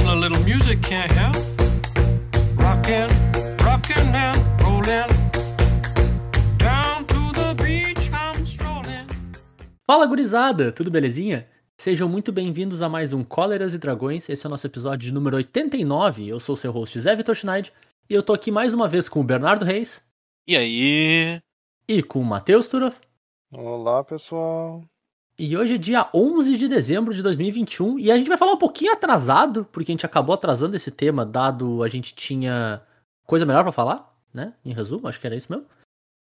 a little music can't help. Rockin', rockin' and rollin'. Down to the beach I'm strolling. Fala gurizada, tudo belezinha? Sejam muito bem-vindos a mais um Cóleras e Dragões. Esse é o nosso episódio de número 89. Eu sou o seu host Zé Vitor Schneid e eu tô aqui mais uma vez com o Bernardo Reis E aí? e com o Matheus Turoff. Olá, pessoal. E hoje é dia 11 de dezembro de 2021 e a gente vai falar um pouquinho atrasado, porque a gente acabou atrasando esse tema, dado a gente tinha coisa melhor pra falar, né? Em resumo, acho que era isso mesmo.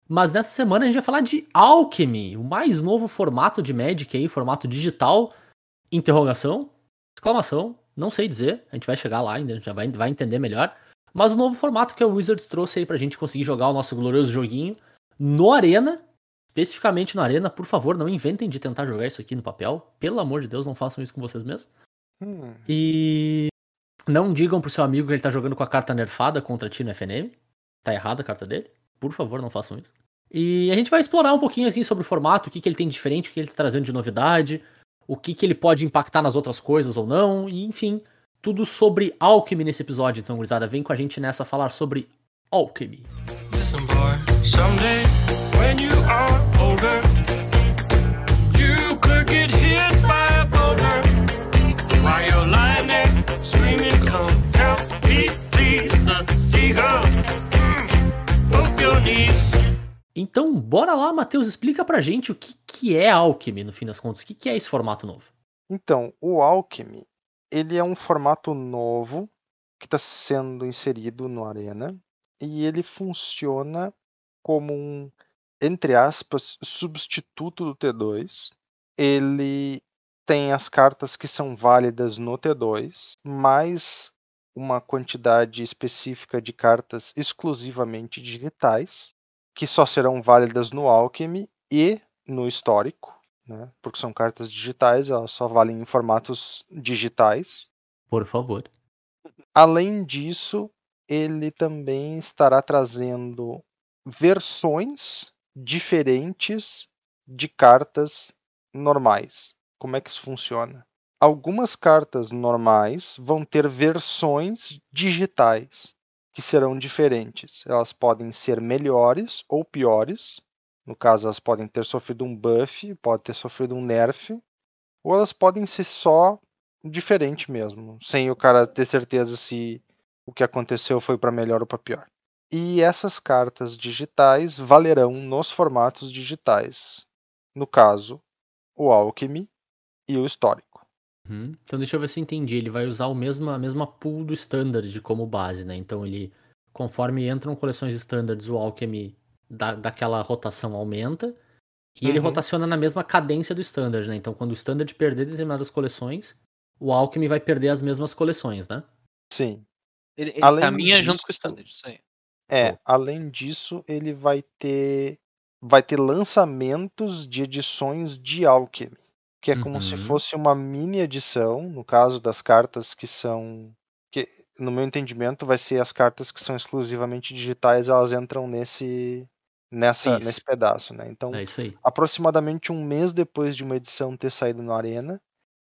Mas nessa semana a gente vai falar de Alchemy, o mais novo formato de Magic aí, formato digital, interrogação, exclamação, não sei dizer, a gente vai chegar lá ainda, a gente já vai, vai entender melhor. Mas o novo formato que a Wizards trouxe aí pra gente conseguir jogar o nosso glorioso joguinho no Arena, especificamente no Arena, por favor, não inventem de tentar jogar isso aqui no papel. Pelo amor de Deus, não façam isso com vocês mesmos. Hum, E não digam pro seu amigo que ele tá jogando com a carta nerfada contra ti no FNM. Tá errada a carta dele. Por favor, não façam isso. E a gente vai explorar um pouquinho assim sobre o formato, o que, que ele tem de diferente, o que ele tá trazendo de novidade, o que, que ele pode impactar nas outras coisas ou não, e enfim, tudo sobre Alchemy nesse episódio. Então, gurizada, vem com a gente nessa falar sobre Alchemy. Listen, boy, someday when you are older, you could get hit by a boulder while you're lying there screaming, Come help me, please. The seagulls poke your knees. Então, bora lá, Matheus, explica pra gente o que, que é Alchemy, no fim das contas. O que, que é esse formato novo? Então, o Alchemy, ele é um formato novo que está sendo inserido no Arena e ele funciona como um, entre aspas, substituto do T2. Ele tem as cartas que são válidas no T2, mais uma quantidade específica de cartas exclusivamente digitais, que só serão válidas no Alchemy e no histórico, né? Porque são cartas digitais, elas só valem em formatos digitais. Por favor. Além disso, ele também estará trazendo versões diferentes de cartas normais. Como é que isso funciona? Algumas cartas normais vão ter versões digitais que serão diferentes. Elas podem ser melhores ou piores. No caso, elas podem ter sofrido um buff, pode ter sofrido um nerf, ou elas podem ser só diferente mesmo, sem o cara ter certeza se o que aconteceu foi para melhor ou para pior. E essas cartas digitais valerão nos formatos digitais. No caso, o Alchemy e o histórico. Uhum. Então deixa eu ver se eu entendi. Ele vai usar o mesmo, a mesma pool do standard como base, né? Então ele, conforme entram coleções standards, o Alchemy da, daquela rotação aumenta. E ele Uhum. rotaciona na mesma cadência do standard, né? Então quando o standard perder determinadas coleções, o Alchemy vai perder as mesmas coleções, né? Sim. Ele, ele Além caminha junto disso- com o standard, isso aí. É, além disso, ele vai ter vai ter lançamentos de edições de Alchemy, que é como se Uhum. fosse uma mini edição, no caso das cartas que são que no meu entendimento vai ser as cartas que são exclusivamente digitais, elas entram nesse nessa Isso. nesse pedaço, né? Então, É aproximadamente um mês depois de uma edição ter saído no Arena,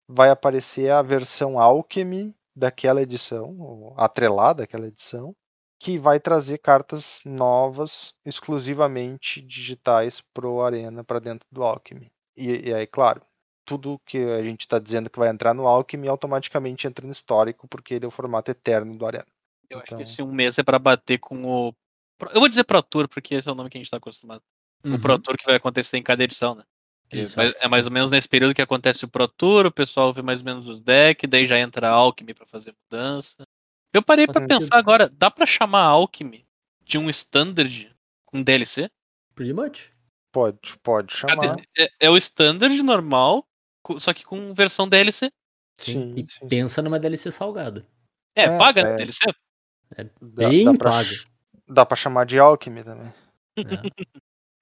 vai aparecer a versão Alchemy daquela edição, ou atrelada àquela edição, que vai trazer cartas novas, exclusivamente digitais pro Arena, para dentro do Alchemy. E, e aí, claro, tudo que a gente está dizendo que vai entrar no Alchemy automaticamente entra no histórico, porque ele é o formato eterno do Arena. Eu acho Então- que esse um mês é pra bater com o. Eu vou dizer Pro Tour, porque esse é o nome que a gente tá acostumado. O Pro Uhum. Tour que vai acontecer em cada edição, né? Isso, acho é mais ou menos nesse período que acontece o Pro Tour, o pessoal vê mais ou menos os decks, daí já entra a Alchemy pra fazer mudança. Eu parei pra sentido. pensar agora, dá pra chamar Alchemy de um standard com DLC? Pretty much. Pode, pode chamar. É, é o standard normal, só que com versão DLC. Sim. Sim, e sim. pensa numa DLC salgada. É, É, paga é. DLC? Dá- Bem dá pra paga. Dá pra chamar de Alchemy também. né?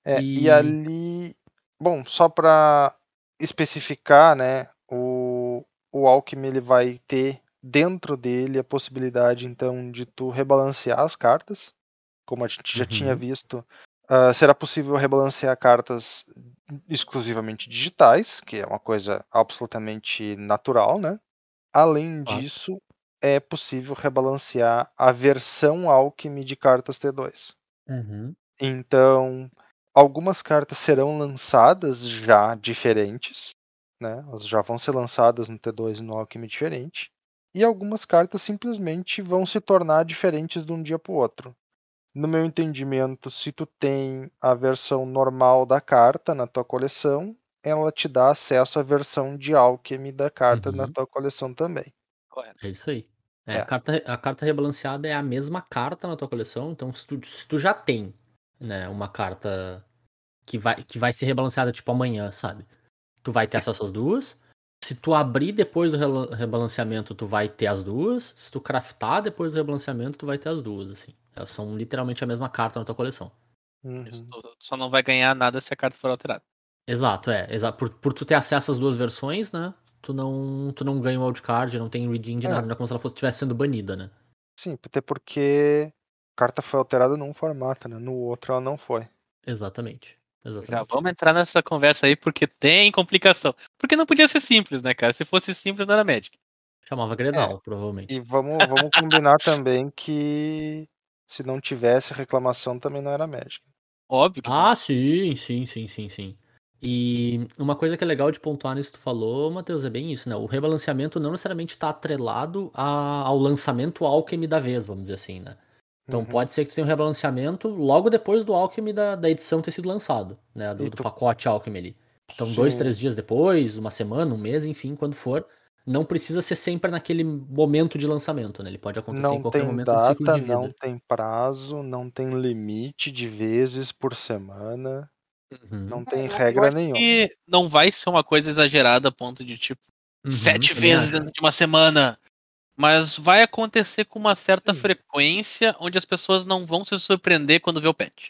É, E- e... ali, bom, só para especificar, né, o, o Alchemy ele vai ter dentro dele a possibilidade então de tu rebalancear as cartas, como a gente já Uhum. tinha visto. ah, será possível rebalancear cartas exclusivamente digitais, que é uma coisa absolutamente natural, né? Além Claro. disso, é possível rebalancear a versão Alchemy de cartas T2. Uhum. Então, algumas cartas serão lançadas já diferentes, né? Elas já vão ser lançadas no T2 e no Alchemy diferente. E algumas cartas simplesmente vão se tornar diferentes de um dia para o outro. No meu entendimento, se tu tem a versão normal da carta na tua coleção, ela te dá acesso à versão de Alchemy da carta na Uhum. tua coleção também. Correto. É isso aí. É, É. A, carta, a carta rebalanceada é a mesma carta na tua coleção, então se tu, se tu já tem né, uma carta que vai, que vai ser rebalanceada tipo amanhã, sabe? Tu vai ter acesso às duas. Se tu abrir depois do rebalanceamento, tu vai ter as duas. Se tu craftar depois do rebalanceamento, tu vai ter as duas, assim. Elas são literalmente a mesma carta na tua coleção. Uhum. Isso, tu tu só não vai ganhar nada se a carta for alterada. Exato, é. Exa por, por tu ter acesso às duas versões, né? Tu não, tu não ganha o wildcard, não tem redeem de É. nada, não é como se ela fosse estivesse sendo banida, né? Sim, até porque a carta foi alterada num formato, né? No outro ela não foi. Exatamente. Já Exatamente. vamos entrar nessa conversa aí porque tem complicação. Porque não podia ser simples, né, cara? Se fosse simples, não era Magic. Chamava Grenal, provavelmente. E vamos, vamos combinar também que se não tivesse reclamação também não era Magic. Óbvio não. Ah, sim, sim, sim, sim, sim. E uma coisa que é legal de pontuar nisso que tu falou, Matheus, é bem isso, né? O rebalanceamento não necessariamente está atrelado a- ao lançamento Alchemy da vez, vamos dizer assim, né? Então Uhum. pode ser que tu tenha um rebalanceamento logo depois do Alchemy da, da edição ter sido lançado, né? Do, E do tu- pacote Alchemy ali. Então, dois, Sim. três dias depois, uma semana, um mês, enfim, quando for. Não precisa ser sempre naquele momento de lançamento, né? Ele pode acontecer em Não qualquer tem momento do ciclo data, de vida. não tem prazo, não tem limite de vezes por semana, Uhum, não tem eu regra nenhuma. não vai ser uma coisa exagerada a ponto de, tipo, uhum, sete também vezes dentro de uma semana. Mas vai acontecer com uma certa Sim. frequência onde as pessoas não vão se surpreender quando vê o patch.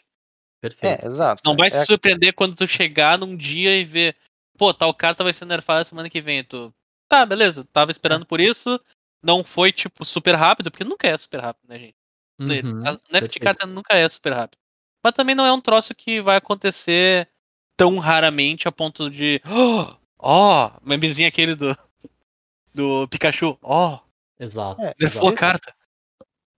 Perfeito. É, exato. Não vai é, se surpreender quando tu chegar num dia e ver, pô, tal carta vai ser nerfada semana que vem. Tu, tá, beleza, tava esperando por isso. Não foi, tipo, super rápido, porque nunca é super rápido, né, gente? Uhum, A nerf de carta nunca é super rápido. Mas também não é um troço que vai acontecer tão raramente a ponto de. Ó, oh, memezinho aquele do. Do Pikachu. Ó, Exato. É, a carta.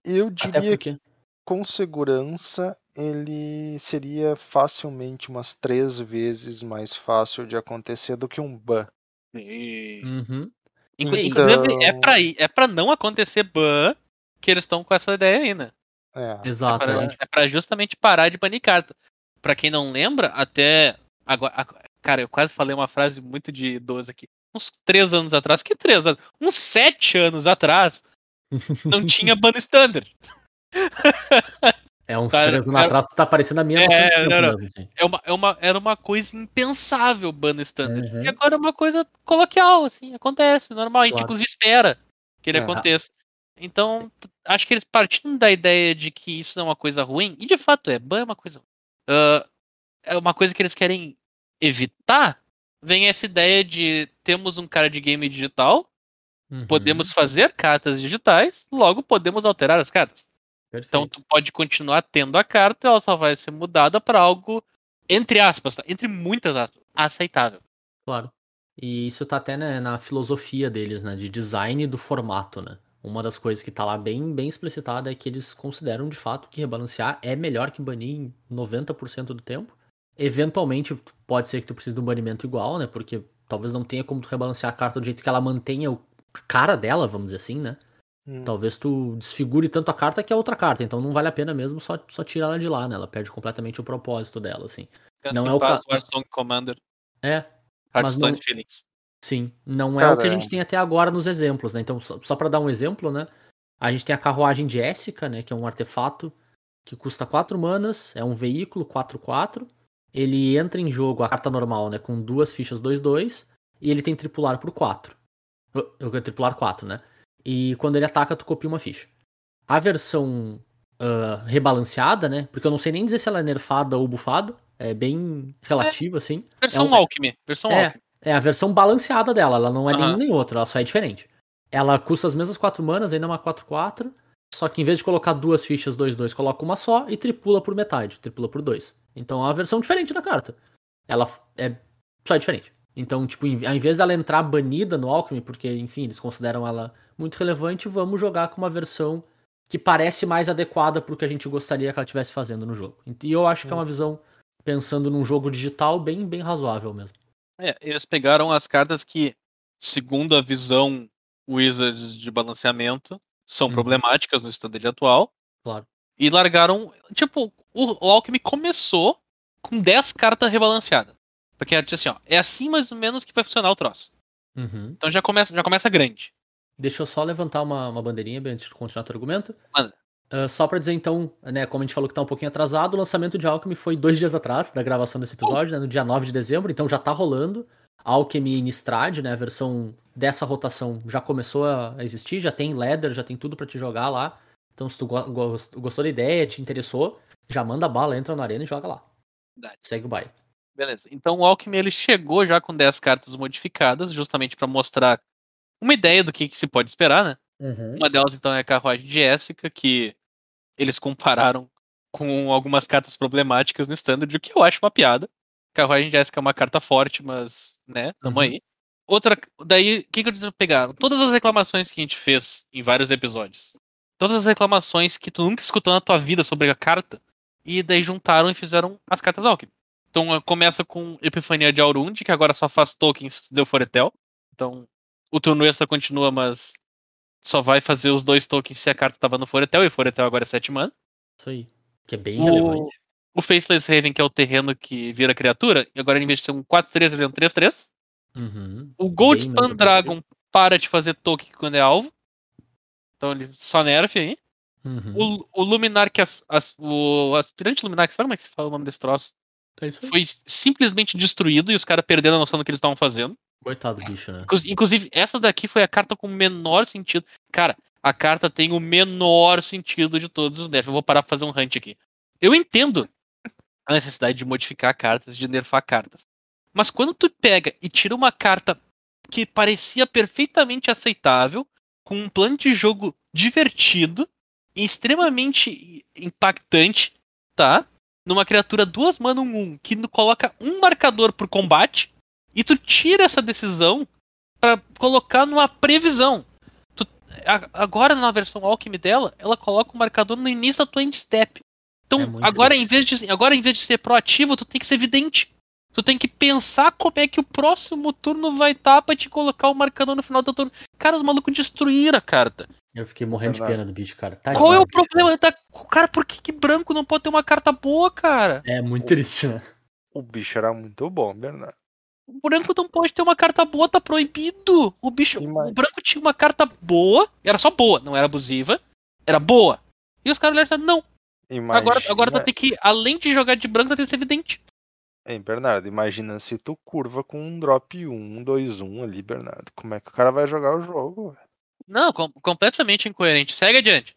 eu diria que com segurança ele seria facilmente umas três vezes mais fácil de acontecer do que um ban. Uhum. Inclu- Então- Inclusive, é pra, ir- é pra não acontecer ban que eles estão com essa ideia aí, né? É. Exato. é, pra, é. é pra justamente parar de banir carta. Pra quem não lembra, até. Agora, ag- cara, eu quase falei uma frase muito de idoso aqui. Uns três anos atrás. Que três anos? Uns sete anos atrás. Não tinha ban standard. É uns Cara, três anos era- atrás, tá parecendo a minha É, não, não. mesmo, assim. É uma, é uma, era uma coisa impensável ban standard. Uhum. E agora é uma coisa coloquial, assim, acontece, normal. A gente Claro. inclusive espera que ele É. aconteça. Então, acho que eles partindo da ideia de que isso não é uma coisa ruim, e de fato é, ban é uma coisa ruim. Ah, é uma coisa que eles querem evitar, vem essa ideia de temos um cara de game digital, Uhum, podemos fazer cartas digitais, logo podemos alterar as cartas. Então perfeito. tu pode continuar tendo a carta, ela só vai ser mudada para algo, entre aspas, tá? entre muitas aspas, aceitável. Claro. E isso tá até né, na filosofia deles, né? De design do formato, né? Uma das coisas que tá lá bem, bem explicitada é que eles consideram de fato que rebalancear é melhor que banir em 90% do tempo. Eventualmente, pode ser que tu precise de um banimento igual, né? Porque talvez não tenha como tu rebalancear a carta do jeito que ela mantenha o a cara dela, vamos dizer assim, né? Hum. Talvez tu desfigure tanto a carta que a outra carta, então não vale a pena mesmo só, só tirar ela de lá, né? Ela perde completamente o propósito dela, assim. Não é o paz ca- do Hearthstone Commander, É, Hearthstone não- Feelings. Sim, não é o que a gente tem até agora nos exemplos, né? Então, só, só para dar um exemplo, né? A gente tem a carruagem de Essica, né? Que é um artefato que custa 4 manas, é um veículo 4-4. Ele entra em jogo, a carta normal, né? Com duas fichas 2-2. E ele tem tripular por 4. Eu, eu tripular 4, né? E quando ele ataca, tu copia uma ficha. A versão ah, rebalanceada, né? Porque eu não sei nem dizer se ela é nerfada ou bufada. É bem relativo, assim. Versão É um- Alchemy. Versão É, Alchemy. é a versão balanceada dela, ela não é Aham. nenhum nem outro, ela só é diferente. Ela custa as mesmas 4 manas, ainda é uma 4-4, só que em vez de colocar duas fichas 2-2, coloca uma só e tripula por metade, tripula por 2. Então é uma versão diferente da carta. Ela é só é diferente. Então, tipo, em- ao invés dela entrar banida no Alchemy, porque, enfim, eles consideram ela muito relevante, vamos jogar com uma versão que parece mais adequada pro que a gente gostaria que ela estivesse fazendo no jogo. E eu acho que é uma visão, pensando num jogo digital, bem, bem razoável mesmo. É, eles pegaram as cartas que, segundo a visão Wizards de balanceamento, são Uhum. problemáticas no standard atual. Claro. E largaram. Tipo, o, o Alchemy começou com 10 cartas rebalanceadas. Porque ela disse assim, ó, é assim mais ou menos que vai funcionar o troço. Uhum. Então já começa, já começa grande. Deixa eu só levantar uma, uma bandeirinha bem antes de continuar teu argumento. Manda. Ah, só pra dizer então, né, como a gente falou que tá um pouquinho atrasado, o lançamento de Alchemy foi dois dias atrás da gravação desse episódio, né, no dia 9 de dezembro, então já tá rolando. Alchemy Innistrad, né, a versão dessa rotação já começou a existir, já tem ladder, já tem tudo pra te jogar lá. Então se tu go- gos- gostou da ideia, te interessou, já manda bala, entra na arena e joga lá. Verdade. Segue o baile. Beleza. Então o Alchemy ele chegou já com 10 cartas modificadas, justamente pra mostrar uma ideia do que, que se pode esperar, né? Uma delas, então, é a carruagem de Jéssica, que eles compararam com algumas cartas problemáticas no standard, o que eu acho uma piada. Carruagem de Jéssica é uma carta forte, mas, né, tamo Uhum. aí. Outra, daí, o que, que eu preciso pegar? Todas as reclamações que a gente fez em vários episódios. Todas as reclamações que tu nunca escutou na tua vida sobre a carta. E daí juntaram e fizeram as cartas Alchemy. Então eh, começa com Epifania de Aurund, que agora só faz tokens do Foretel. Então o turno extra continua, mas só vai fazer os dois tokens se a carta tava no Foretel, e o Foretel agora é 7 mana. Isso aí. Que é bem O- relevante. O Faceless Raven, que é o terreno que vira criatura, e agora em vez de ser um 4-3, ele é um 3-3. Uhum. O Bem menos Dragon para de fazer token quando é alvo. Então ele só nerf aí. Uhum. O, o Luminar, que as, as- o aspirante Luminar, que sabe como é que se fala o nome desse troço? É. Foi simplesmente destruído e os caras perderam a noção do que eles estavam fazendo. Coitado do bicho, né? Inclu- Inclusive, essa daqui foi a carta com o menor sentido. Cara, a carta tem o menor sentido de todos os nerfs. Eu vou parar pra fazer um hunt aqui. Eu entendo a necessidade de modificar cartas, de nerfar cartas. Mas quando tu pega e tira uma carta que parecia perfeitamente aceitável, com um plano de jogo divertido e extremamente impactante, tá? Numa criatura duas mana um, um que coloca um marcador por combate, e tu tira essa decisão pra colocar numa previsão. Tu- a- agora na versão Alchemy dela, ela coloca o marcador no início da tua end step. Então, É agora em, vez de, agora em vez de ser proativo, tu tem que ser evidente. Tu tem que pensar como é que o próximo turno vai estar pra te colocar o marcador no final do turno. Cara, os malucos destruíram a carta. Eu fiquei morrendo de Verdade. pena do bicho, cara. Tá Qual é o demais, problema da. Cara, por que, que branco não pode ter uma carta boa, cara? É muito triste, né? O bicho era muito bom, Bernardo. O branco não pode ter uma carta boa, tá proibido. O bicho. Demais. O branco tinha uma carta boa, era só boa, não era abusiva, era boa. E os caras olharam não. Agora, agora tu Imagina- tem que, além de jogar de branco, tu tem que ser evidente. Hein, Bernardo, imagina se tu curva com um drop 1, um 2, 1 ali, Bernardo. Como é que o cara vai jogar o jogo? velho? Não, com- completamente incoerente. Segue adiante.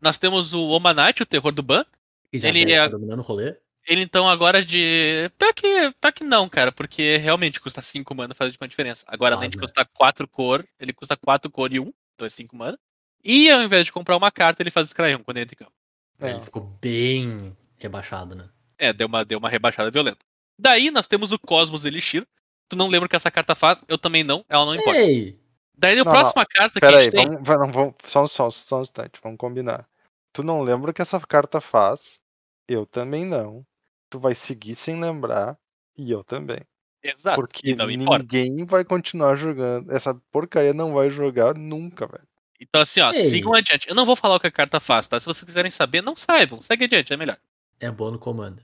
Nós temos o Omanite, o terror do ban. Ele é- tá dominando o rolê. Ele então agora de. Pior que, pior que não, cara, porque realmente custa 5 mana faz uma diferença. Agora, além de Faz, né? custar 4 cor, ele custa 4 cor e 1, então é 5 mana. E ao invés de comprar uma carta, ele faz Scry 1 quando ele entra em campo. É. Ele ficou bem rebaixado, né? É, deu uma, deu uma rebaixada violenta. Daí nós temos o Cosmos Elixir. Tu não lembra o que essa carta faz? Eu também não, ela não importa. Ei! Daí a Não, próxima carta que a Pera aí, gente tem. vamos, não, vamos, só, só, só um instante, vamos combinar. Tu não lembra o que essa carta faz? Eu também não. Tu vai seguir sem lembrar, e eu também. Exato. Porque e não importa. ninguém vai continuar jogando. Essa porcaria não vai jogar nunca, velho. Então, assim, ó, Ei. sigam adiante. Eu não vou falar o que a carta faz, tá? Se vocês quiserem saber, não saibam. Segue adiante, é melhor. É boa no comando.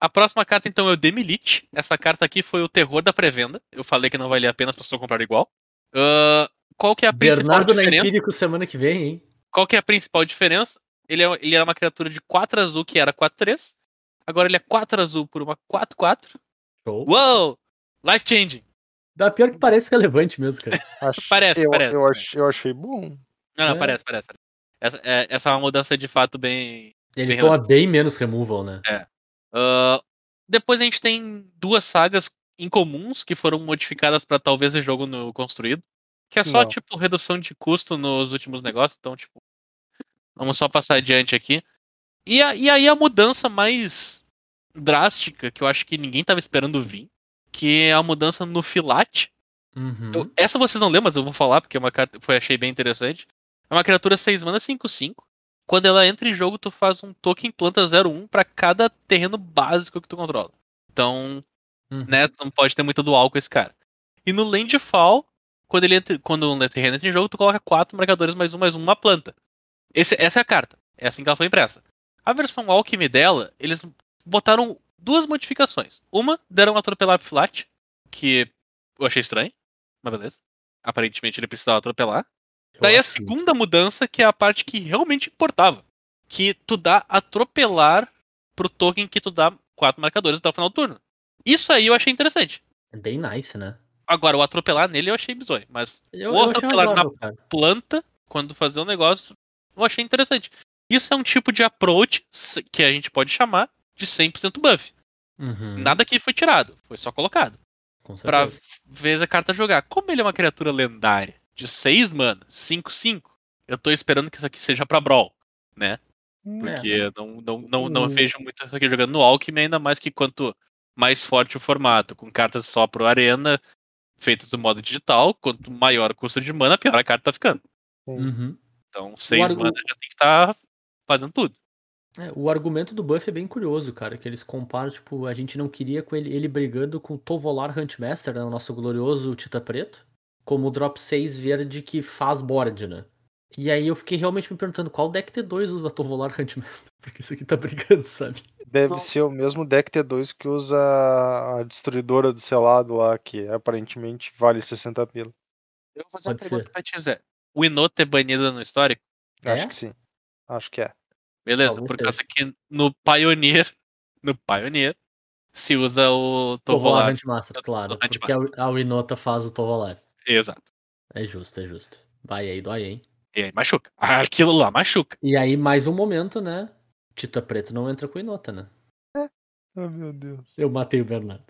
A próxima carta, então, é o Demilite. Essa carta aqui foi o terror da pré-venda. Eu falei que não valia a pena as pessoas comprarem igual. Ahn, qual que é a principal Bernardo na diferença? Empírico semana que vem, hein? Qual que é a principal diferença? Ele, é, ele era uma criatura de 4 azul que era 4-3. Agora ele é 4 azul por uma 4-4. Show. Uou! Life changing. Dá pior que parece relevante mesmo, cara. Ach- Parece, eu, parece, Eu, ach- eu achei bom. Não, não, É. parece, parece. Essa é, essa é uma mudança de fato bem. Ele Bem toma bem menos removal, né? Ah, depois a gente tem duas sagas incomuns que foram modificadas pra talvez o jogo no construído. Que é só, Não. tipo, redução de custo nos últimos negócios. Então, tipo. Vamos só passar adiante aqui. E, a- e aí a mudança mais drástica, que eu acho que ninguém tava esperando vir, que é a mudança no filate. Uhum. Eu- essa vocês não lembram, mas eu vou falar porque é uma carta foi achei bem interessante. É uma criatura 6 mana 5/5. Quando ela entra em jogo, tu faz um token planta 0/1 pra cada terreno básico que tu controla. Então, Uhum. né, tu não pode ter muito dual com esse cara. E no Landfall, quando ele entra, quando um terreno entra em jogo, tu coloca quatro marcadores mais um mais um uma planta. Esse- essa é a carta. É assim que ela foi impressa. A versão Alchemy dela, eles botaram duas modificações. Uma, deram atropelar flat, que eu achei estranho, mas beleza. Aparentemente ele precisava atropelar. Eu Daí a que- segunda mudança, que é a parte que realmente importava. Que tu dá atropelar pro token que tu dá quatro marcadores até o final do turno. Isso aí eu achei interessante. É bem nice, né? Agora, o atropelar nele eu achei bizonho. Mas Eu, o eu atropelar na razoável, cara. planta, quando fazer um negócio, eu achei interessante. Isso é um tipo de approach que a gente pode chamar de 100% buff. Uhum. Nada aqui foi tirado, foi só colocado. Com Pra ver a carta jogar. Como ele é uma criatura lendária de 6 mana, 5-5, eu tô esperando que isso aqui seja pra Brawl, né? Porque não, não, não, não O- vejo muito isso aqui jogando no Alchemy, ainda mais que quanto mais forte o formato, com cartas só pro Arena, feitas do modo digital, quanto maior o custo de mana, pior a carta tá ficando. Uhum. Então, 6 argu- mana já tem que estar fazendo tudo. É, o argumento do buff é bem curioso, cara, que eles comparam, tipo, a gente não queria com ele, ele brigando com o Tovolar Huntmaster, né, o nosso glorioso Tita Preto, como o drop 6 verde que faz board, né? E aí eu fiquei realmente me perguntando qual deck T2 usa Tovolar Huntmaster, porque isso aqui tá brigando, sabe? Deve Não. ser o mesmo deck T2 que usa a destruidora do selado lá, que aparentemente vale 60 pila. Eu vou fazer uma Pode pergunta ser. pra ti, Zé. O Inota é banido no histórico? Acho É? que sim. Acho que é. Beleza, Talvez por seja. causa que no Pioneer, no Pioneer, se usa o Tovolar Tovolar. Huntmaster, claro, do porque a, a Winota faz o Tovolar. Exato. É justo, é justo. Vai aí, dói, hein? E aí machuca. Ah, Aquilo lá machuca. E aí, mais um momento, né? Tita Preto não entra com Inota, né? Oh, meu Deus. Eu matei o Bernardo.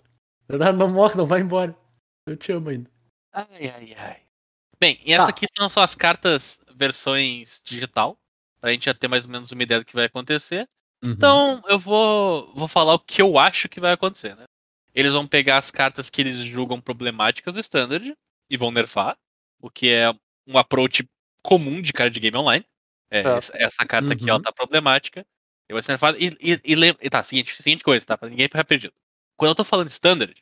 Bernardo, não morre, não vai embora. Eu te amo ainda. Ai, ai, ai. Bem, e essa Tá. aqui são só as cartas versões digital. Pra gente já ter mais ou menos uma ideia do que vai acontecer. Uhum. Então, eu vou, vou falar o que eu acho que vai acontecer, né? Eles vão pegar as cartas que eles julgam problemáticas do Standard e vão nerfar, o que é um approach comum de card game online. É, É. essa- Essa carta aqui, Uhum. ela tá problemática. E vai ser nerfada. E, e, e, e tá, seguinte, seguinte coisa, tá? Pra ninguém ficar perdido. Quando eu tô falando Standard,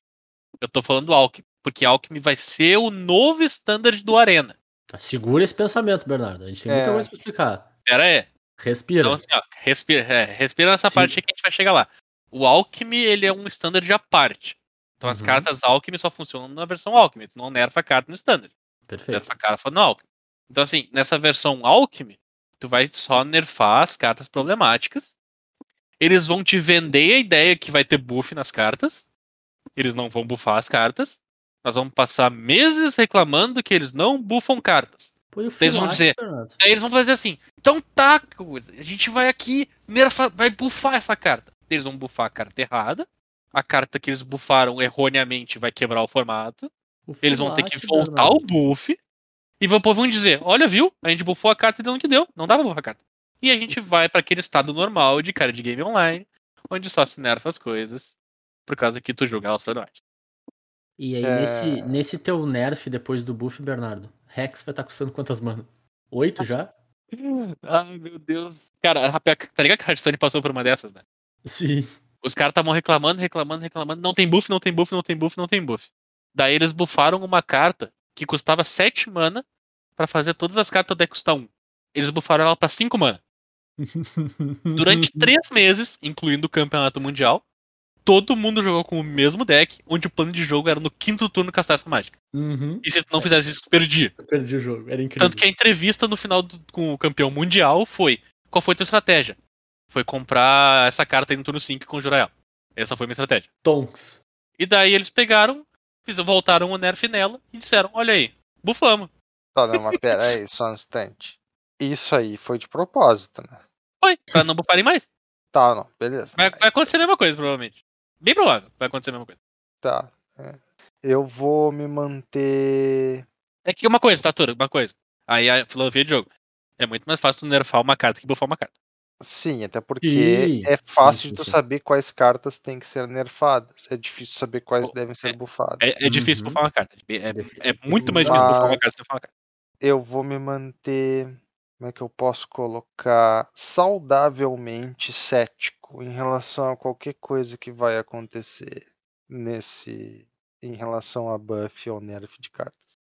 eu tô falando Alchemy. Porque Alchemy vai ser o novo Standard do Arena. Tá, segura esse pensamento, Bernardo. A gente tem muita É. coisa pra explicar. Pera aí. Respira. Então, assim, ó, respira, é, respira nessa Sim. parte aí que a gente vai chegar lá. O Alchemy, ele é um standard à parte. Então as Uhum. cartas Alchemy só funcionam na versão Alchemy. Tu não nerfa a carta no standard. Perfeito. Nerfa a carta no Alchemy. Então, assim, nessa versão Alchemy, tu vai só nerfar as cartas problemáticas. Eles vão te vender a ideia que vai ter buff nas cartas. Eles não vão buffar as cartas. Nós vamos passar meses reclamando que eles não buffam cartas. Eles vão dizer-. Aí eles vão fazer assim. Então tá. A gente vai aqui, nerfa, vai bufar essa carta. Eles vão bufar a carta errada. A carta que eles bufaram erroneamente vai quebrar o formato. O Eles vão ter que voltar o buff. E vão, vão dizer: Olha, viu? A gente bufou a carta e deu no que deu. Não dá pra bufar a carta. E a gente vai pra aquele estado normal de cara de game online, onde só se nerfa as coisas. Por causa que tu julga elas problemáticas. E aí, É. nesse, nesse teu nerf depois do buff, Bernardo, Rex vai estar custando quantas manas? Oito já? Ai, meu Deus. Cara, a- tá ligado que a Hearthstone passou por uma dessas, né? Sim. Os caras estavam reclamando, reclamando, reclamando. Não tem buff, não tem buff, não tem buff, não tem buff. Daí eles buffaram uma carta que custava 7 mana pra fazer todas as cartas do deck custar 1. Eles buffaram ela pra 5 mana. Durante 3 meses, incluindo o campeonato mundial, todo mundo jogou com o mesmo deck, onde o plano de jogo era no quinto turno castar essa mágica. Uhum. E se tu não fizesse isso, tu perdia. Eu perdi o jogo, era incrível. Tanto que a entrevista no final do- com o campeão mundial foi: qual foi a tua estratégia? Foi comprar essa carta aí no turno 5 e conjurar ela. Essa foi a minha estratégia. Tonks. E daí eles pegaram, voltaram o nerf nela e disseram: Olha aí, bufamos. Tá, não, mas pera aí, só um instante. Isso aí foi de propósito, né? Foi, pra não bufarem mais. Tá, não, beleza. Vai, vai acontecer a mesma coisa, provavelmente. Bem provável, vai acontecer a mesma coisa. Tá. é. Eu vou me manter. É que uma coisa, tá, Toro? Uma coisa. Aí a filosofia de jogo. É muito mais fácil tu nerfar uma carta que bufar uma carta. Sim, até porque Sim, é sim, fácil sim, de tu sim. saber quais cartas têm que ser nerfadas. É difícil saber quais Pô, devem ser é- bufadas. É, é difícil Uhum. bufar uma carta. É, é Definitivamente. muito mais difícil bufar uma carta do que bufar uma carta. Eu vou me manter. Como é que eu posso colocar? Saudavelmente cético em relação a qualquer coisa que vai acontecer nesse. Em relação a buff ou nerf de cartas.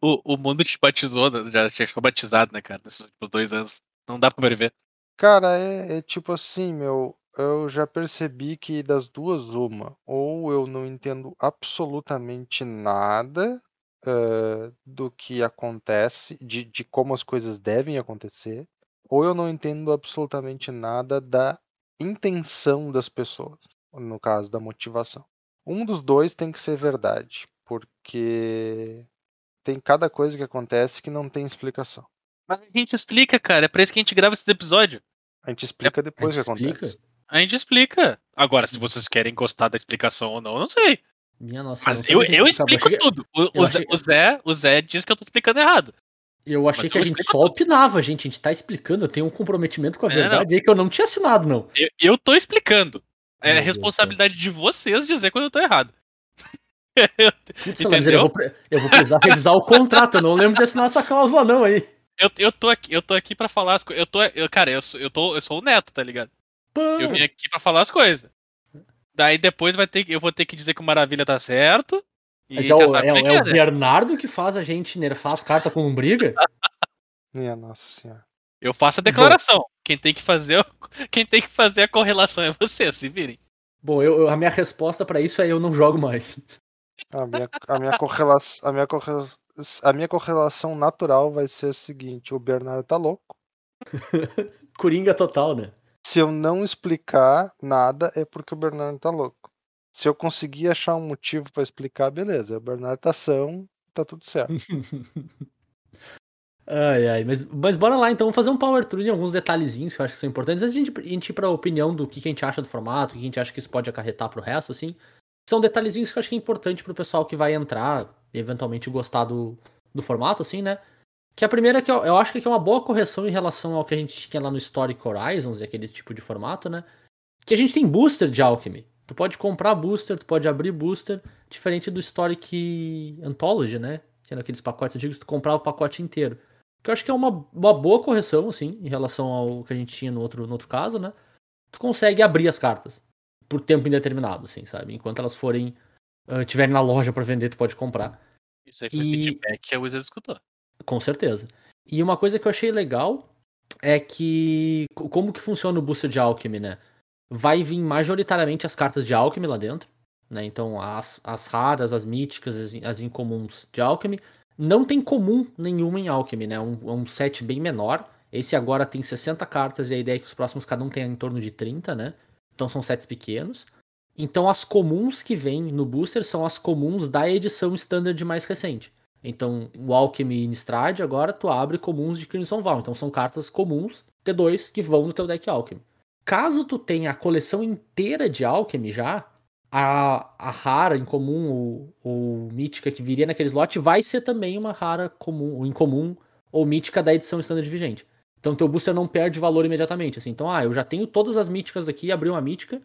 O, o mundo te batizou, já já ficou batizado, né, cara, nesses últimos dois anos. Não dá pra prever. Cara, é, é tipo assim, meu. Eu já percebi que das duas, uma. Ou eu não entendo absolutamente nada do que acontece, de, de como as coisas devem acontecer. Ou eu não entendo absolutamente nada da intenção das pessoas. No caso da motivação. Um dos dois tem que ser verdade. Porque tem cada coisa que acontece que não tem explicação. Mas a gente explica, cara. É pra isso que a gente grava esses episódios. A gente explica A depois o gente que acontece. explica? A gente explica. Agora, se vocês querem gostar da explicação ou não, eu não sei. Minha nossa. Mas eu, eu explico achei, tudo. O, eu o Zé, achei- o, Zé, o Zé diz que eu tô explicando errado. Eu achei Mas que a eu gente explico só tudo. opinava, gente. A gente tá explicando. Eu tenho um comprometimento com a É, verdade aí que eu não tinha assinado, não. Eu, eu tô explicando. É Meu Deus responsabilidade de vocês dizer quando eu tô errado. eu, Putz, Entendeu? eu, vou, eu vou precisar revisar o contrato. Eu não lembro de assinar essa cláusula, não, aí. Eu, eu tô aqui, eu tô aqui pra falar as coisas. Eu tô, eu, cara, eu sou, eu tô, eu sou o neto, tá ligado? Pô, Eu vim aqui pra falar as coisas. Daí depois vai ter, eu vou ter que dizer que o Maravilha tá certo. E Mas é o, sabe é, o- como é que é é, o né? Bernardo que faz a gente nerfar as cartas com briga? Minha nossa senhora. Eu faço a declaração. Quem tem que fazer, quem tem que fazer a correlação é você, se virem. Bom, eu, eu- a minha resposta pra isso é eu não jogo mais. A minha, a minha, correlação, a, minha correla- a minha correlação natural vai ser a seguinte: o Bernardo tá louco. Coringa total, né? Se eu não explicar nada, é porque o Bernardo tá louco. Se eu conseguir achar um motivo pra explicar, beleza. O Bernardo tá são, tá tudo certo. Ai, ai, mas, mas bora lá então, vamos fazer um power through de alguns detalhezinhos que eu acho que são importantes. Antes de a gente, a gente ir pra opinião do que, que a gente acha do formato, o que a gente acha que isso pode acarretar pro resto, assim. São detalhezinhos que eu acho que é importante pro pessoal que vai entrar e eventualmente gostar do, do formato, assim, né? Que a primeira que eu, eu acho que é uma boa correção em relação ao que a gente tinha lá no Historic Horizons e aquele tipo de formato, né? Que a gente tem booster de Alchemy. Tu pode comprar booster, tu pode abrir booster, diferente do Historic Anthology, né? Que eram aqueles pacotes antigos, tu comprava o pacote inteiro. Que eu acho que é uma, uma boa correção, assim, em relação ao que a gente tinha no outro, no outro caso, né? Tu consegue abrir as cartas por tempo indeterminado, assim, sabe? Enquanto elas forem. ah, tiverem na loja pra vender, tu pode comprar. Isso aí foi E- feedback que a Wizard escutou. Com certeza. E uma coisa que eu achei legal é que. co- Como que funciona o booster de Alchemy, né? Vai vir majoritariamente as cartas de Alchemy lá dentro. Né? Então, as, as raras, as míticas, as, as incomuns de Alchemy. Não tem comum nenhuma em Alchemy, né? É um, um set bem menor. Esse agora tem 60 cartas e a ideia é que os próximos cada um tenha em torno de 30, né? Então são sets pequenos. Então as comuns que vêm no booster são as comuns da edição standard mais recente. Então, o Alchemy Innistrad, agora tu abre comuns de Crimson Val. Então, são cartas comuns, T2, que vão no teu deck Alchemy. Caso tu tenha a coleção inteira de Alchemy já, a, a rara, incomum ou, ou mítica que viria naquele slot vai ser também uma rara comum, ou incomum, ou mítica da edição standard vigente. Então, teu booster não perde valor imediatamente. Assim. Então, ah, eu já tenho todas as míticas aqui, abri uma mítica,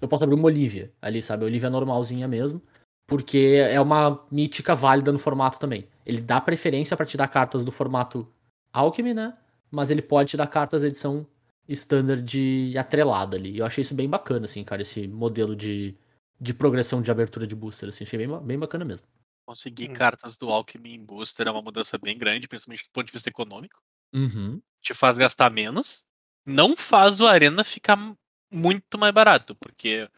eu posso abrir uma Olivia ali, sabe? A Olivia normalzinha mesmo porque é uma mítica válida no formato também. Ele dá preferência pra te dar cartas do formato Alchemy, né? Mas ele pode te dar cartas da edição standard atrelada ali. E eu achei isso bem bacana, assim, cara, esse modelo de, de progressão de abertura de booster, assim, achei bem, bem bacana mesmo. Conseguir Hum. cartas do Alchemy em booster é uma mudança bem grande, principalmente do ponto de vista econômico. Uhum. Te faz gastar menos. Não faz o Arena ficar muito mais barato, porque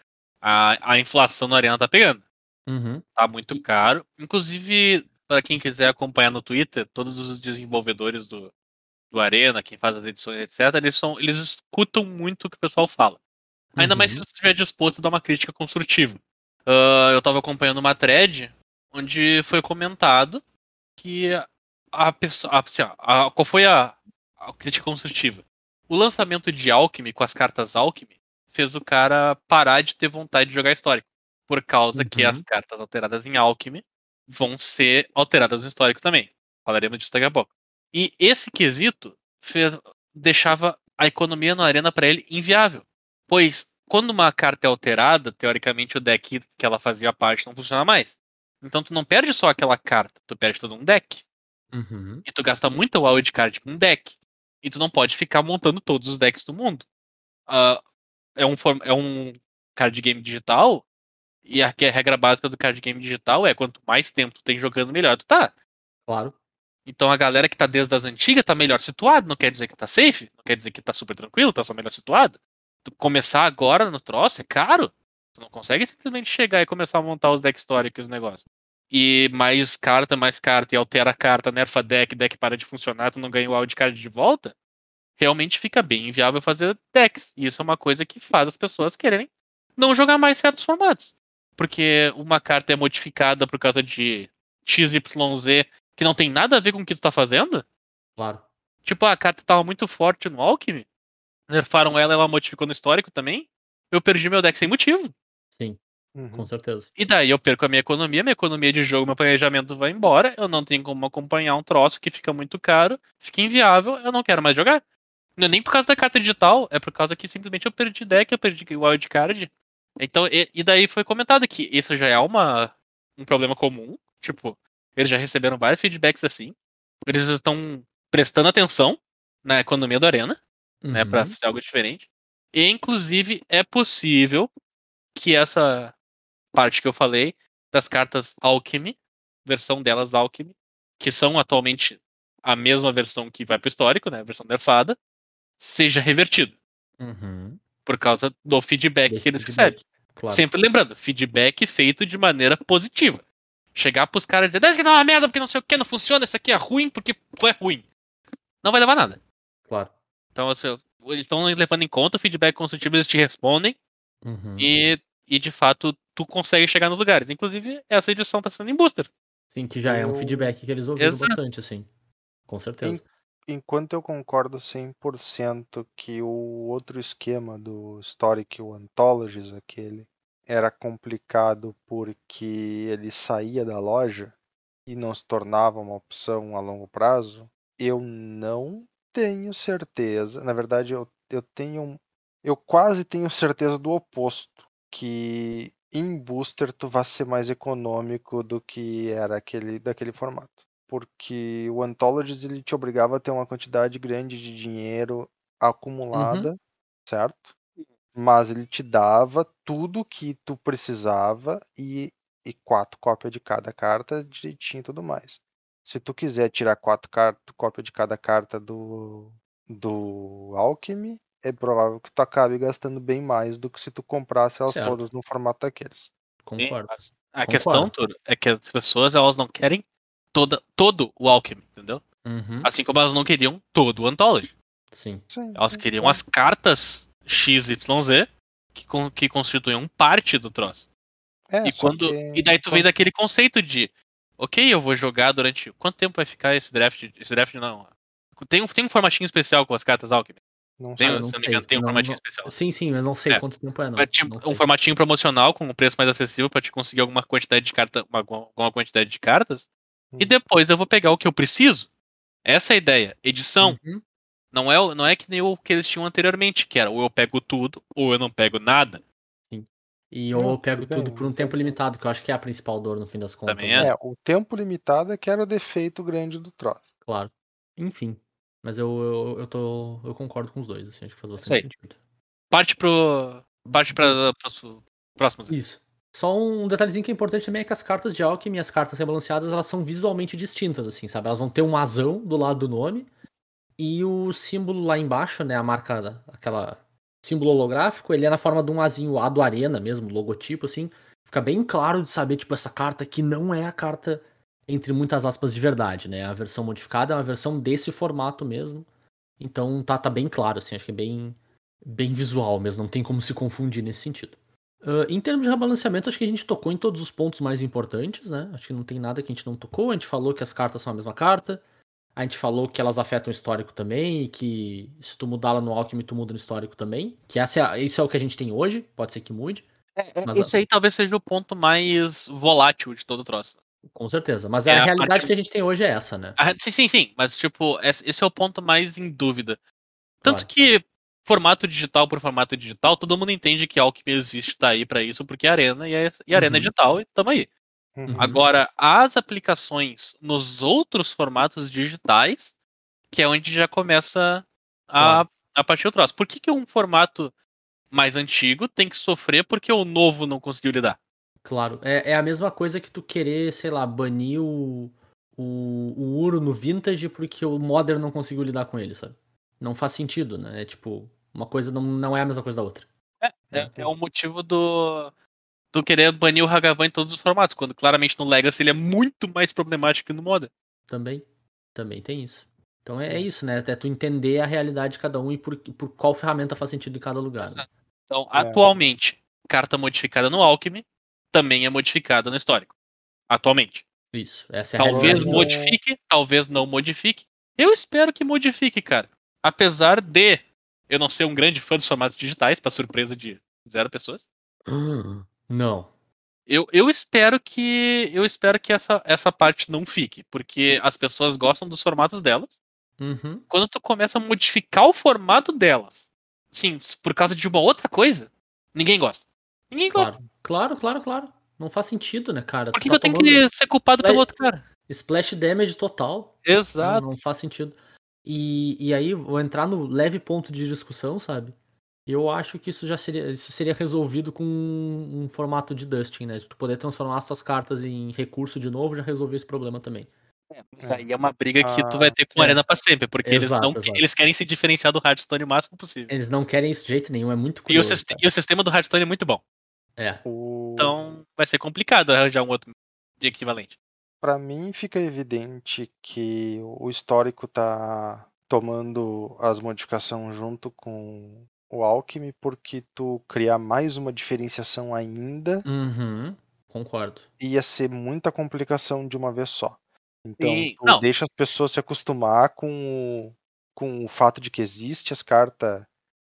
a, a inflação no Arena tá pegando. Uhum. Tá muito caro. Inclusive, para quem quiser acompanhar no Twitter, todos os desenvolvedores do, do Arena, quem faz as edições, etc., eles, são, eles escutam muito o que o pessoal fala. Ainda mais se Uhum. você estiver disposto a dar uma crítica construtiva. Ah, eu tava acompanhando uma thread onde foi comentado que a pessoa. a- assim, a- qual foi a, a crítica construtiva? O lançamento de Alchemy com as cartas Alchemy fez o cara parar de ter vontade de jogar histórico. Por causa que Uhum. as cartas alteradas em Alchemy vão ser alteradas no histórico também. Falaremos disso daqui a pouco. E esse quesito fez, deixava a economia no Arena pra ele inviável. Pois, quando uma carta é alterada, teoricamente o deck que ela fazia parte não funciona mais. Então tu não perde só aquela carta, tu perde todo um deck. Uhum. E tu gasta muita wildcard com um deck. E tu não pode ficar montando todos os decks do mundo. Ah, é, um, é um card game digital. E aqui a regra básica do card game digital é quanto mais tempo tu tem jogando, melhor tu tá. Claro. Então a galera que tá desde as antigas tá melhor situado, não quer dizer que tá safe, não quer dizer que tá super tranquilo, tá só melhor situado. Tu começar agora no troço é caro. Tu não consegue simplesmente chegar e começar a montar os decks históricos e os negócios. E mais carta, mais carta, e altera a carta, nerfa deck, deck para de funcionar, tu não ganha o wildcard de volta. Realmente fica bem inviável fazer decks. E isso é uma coisa que faz as pessoas quererem não jogar mais certos formatos. Porque uma carta é modificada por causa de XYZ que não tem nada a ver com o que tu tá fazendo. Claro. Tipo, a carta tava muito forte no Alchemy. Nerfaram ela, ela modificou no histórico também. Eu perdi meu deck sem motivo. Sim, Uhum. com certeza. E daí eu perco a minha economia, minha economia de jogo, meu planejamento vai embora. Eu não tenho como acompanhar um troço que fica muito caro, fica inviável, eu não quero mais jogar. Não é nem por causa da carta digital, é por causa que simplesmente eu perdi deck, eu perdi wildcard. Então, e, e daí foi comentado que isso já é uma, um problema comum. Tipo, eles já receberam vários feedbacks assim. Eles estão prestando atenção na economia do Arena né, para Uhum. fazer algo diferente. E inclusive é possível que essa parte que eu falei das cartas Alchemy, versão delas da Alchemy, que são atualmente a mesma versão que vai pro histórico, né, a versão nerfada, seja revertida Uhum. por causa do feedback que eles feedback. recebem. Claro. Sempre lembrando, feedback feito de maneira positiva. Chegar pros caras e dizer, "Ah, isso aqui tá uma merda porque não sei o que, não funciona, isso aqui é ruim porque é ruim. Não vai levar nada. Claro. Então, assim, eles estão levando em conta o feedback construtivo, eles te respondem Uhum. e, e de fato tu consegue chegar nos lugares. Inclusive, essa edição tá sendo em booster. Sim, que já é um Eu- feedback que eles ouviram Exato. bastante, assim. Com certeza. Enquanto eu concordo 100% que o outro esquema do Historic, o Anthologies, aquele, era complicado porque ele saía da loja e não se tornava uma opção a longo prazo, eu não tenho certeza. Na verdade, eu, eu tenho. Eu quase tenho certeza do oposto. Que em booster tu vai ser mais econômico do que era aquele, daquele formato porque o Anthologies ele te obrigava a ter uma quantidade grande de dinheiro acumulada, certo? Mas ele te dava tudo que tu precisava e, e quatro cópias de cada carta direitinho e tudo mais. Se tu quiser tirar quatro cartas, cópia de cada carta do, do Alchemy, é provável que tu acabe gastando bem mais do que se tu comprasse elas Certo. todas no formato daqueles. Concordo. Mas A Concordo. questão, Toro, é que as pessoas elas não querem toda, todo o Alchemy, entendeu? Uhum. Assim como elas não queriam todo o Anthology. Sim. Sim, Elas sim, queriam sim. as cartas XYZ que, que constituíam parte do troço. É, e quando que- e daí tu vem daquele conceito de ok, eu vou jogar durante quanto tempo vai ficar esse draft? Esse draft não. Tem um, tem um formatinho especial com as cartas Alchemy. Não Tem, sei. se eu não me engano, tem um Não- formatinho não- especial. Sim, sim, mas não sei É. quanto tempo é, não. Vai ter Não um sei. formatinho promocional com um preço mais acessível pra te conseguir alguma quantidade de carta, uma, alguma quantidade de cartas. E Hum. depois eu vou pegar o que eu preciso. Essa é a ideia. Edição. Uhum. Não é, o- não é que nem o que eles tinham anteriormente, que era ou eu pego tudo ou eu não pego nada. E Não, ou eu pego tudo tudo bem, por um tempo tem limitado, que eu acho que é a principal dor no fim das contas. Também né? é. É, o tempo limitado é que era o defeito grande do troço. Claro. Enfim. Mas eu, eu, eu, tô, eu concordo com os dois, assim, acho que faz bastante aí. sentido. Parte pro. Parte pra, pros próximos. Isso. Só um detalhezinho que é importante também é que as cartas de Alchemy e as cartas rebalanceadas, elas são visualmente distintas, assim, sabe? Elas vão ter um azão do lado do nome e o símbolo lá embaixo, né, a marca, aquela símbolo holográfico, ele é na forma de um azinho A do Arena mesmo, logotipo, assim. Fica bem claro de saber, tipo, essa carta que não é a carta, entre muitas aspas, de verdade, né? A versão modificada é uma versão desse formato mesmo. Então tá, tá bem claro, assim, acho que é bem, bem visual mesmo, não tem como se confundir nesse sentido. Ah, em termos de rebalanceamento, acho que a gente tocou em todos os pontos mais importantes, né? Acho que não tem nada que a gente não tocou. A gente falou que as cartas são a mesma carta. A gente falou que elas afetam o histórico também, e que se tu mudar lá no Alchemy, tu muda no histórico também. Que essa é, isso é o que a gente tem hoje, pode ser que mude, Mas a- Esse aí talvez seja o ponto mais volátil de todo o troço. Com certeza. Mas É, a a realidade parte- que a gente tem hoje é essa, né? Ah, sim, sim, sim. Mas, tipo, esse é o ponto mais em dúvida. Tanto Claro. que formato digital por formato digital, todo mundo entende que Alchemy existe, tá aí pra isso, porque é Arena e, é, e Arena é Uhum. digital e tamo aí. Uhum. Agora, as aplicações nos outros formatos digitais, que é onde já começa a, a partir do troço. Por que, que um formato mais antigo tem que sofrer porque o novo não conseguiu lidar? Claro, é, é a mesma coisa que tu querer, sei lá, banir o, o, o Uro no Vintage porque o Modern não conseguiu lidar com ele, sabe? Não faz sentido, né? É tipo, uma coisa não, não é a mesma coisa da outra. É, é, é o motivo do, do querer banir o Hagavan em todos os formatos, quando claramente no Legacy ele é muito mais problemático que no Modern. Também, também tem isso. Então é, é isso, né? É tu entender a realidade de cada um e por, por qual ferramenta faz sentido em cada lugar. Né? Então, É. atualmente, carta modificada no Alchemy também é modificada no histórico. Atualmente. Isso, essa é a Talvez modifique, talvez não modifique. Eu espero que modifique, cara. Apesar de eu não ser um grande fã dos formatos digitais, pra surpresa de zero pessoas. Não. Eu, eu espero que eu espero que essa, essa parte não fique, porque as pessoas gostam dos formatos delas. Uhum. Quando tu começa a modificar o formato delas, sim, por causa de uma outra coisa, ninguém gosta. Ninguém gosta. Claro, claro, claro, claro. Não faz sentido, né, cara? Por que, Tu que eu tá tenho tomando que ser culpado pelo outro cara? Splash damage total. Exato. Não, não faz sentido. E, e aí, vou entrar no leve ponto de discussão, sabe? Eu acho que isso já seria, isso seria resolvido com um, um formato de dusting, né? De tu poder transformar as tuas cartas em recurso de novo, já resolveu esse problema também. É, mas aí é uma briga que tu Ah, vai ter com a é. Arena pra sempre, porque eles, Exato, não, exato. eles querem se diferenciar do Hearthstone o máximo possível. Eles não querem isso de jeito nenhum, é muito E o, curioso. siste- cara. e o sistema do Hearthstone é muito bom. É. O... Então vai ser complicado arranjar um outro de equivalente. Para mim fica evidente que o histórico tá tomando as modificações junto com o Alchemy porque tu criar mais uma diferenciação ainda Uhum. Concordo. ia ser muita complicação de uma vez só. Então Sim, tu não. deixa as pessoas se acostumar com o, com o fato de que existe as cartas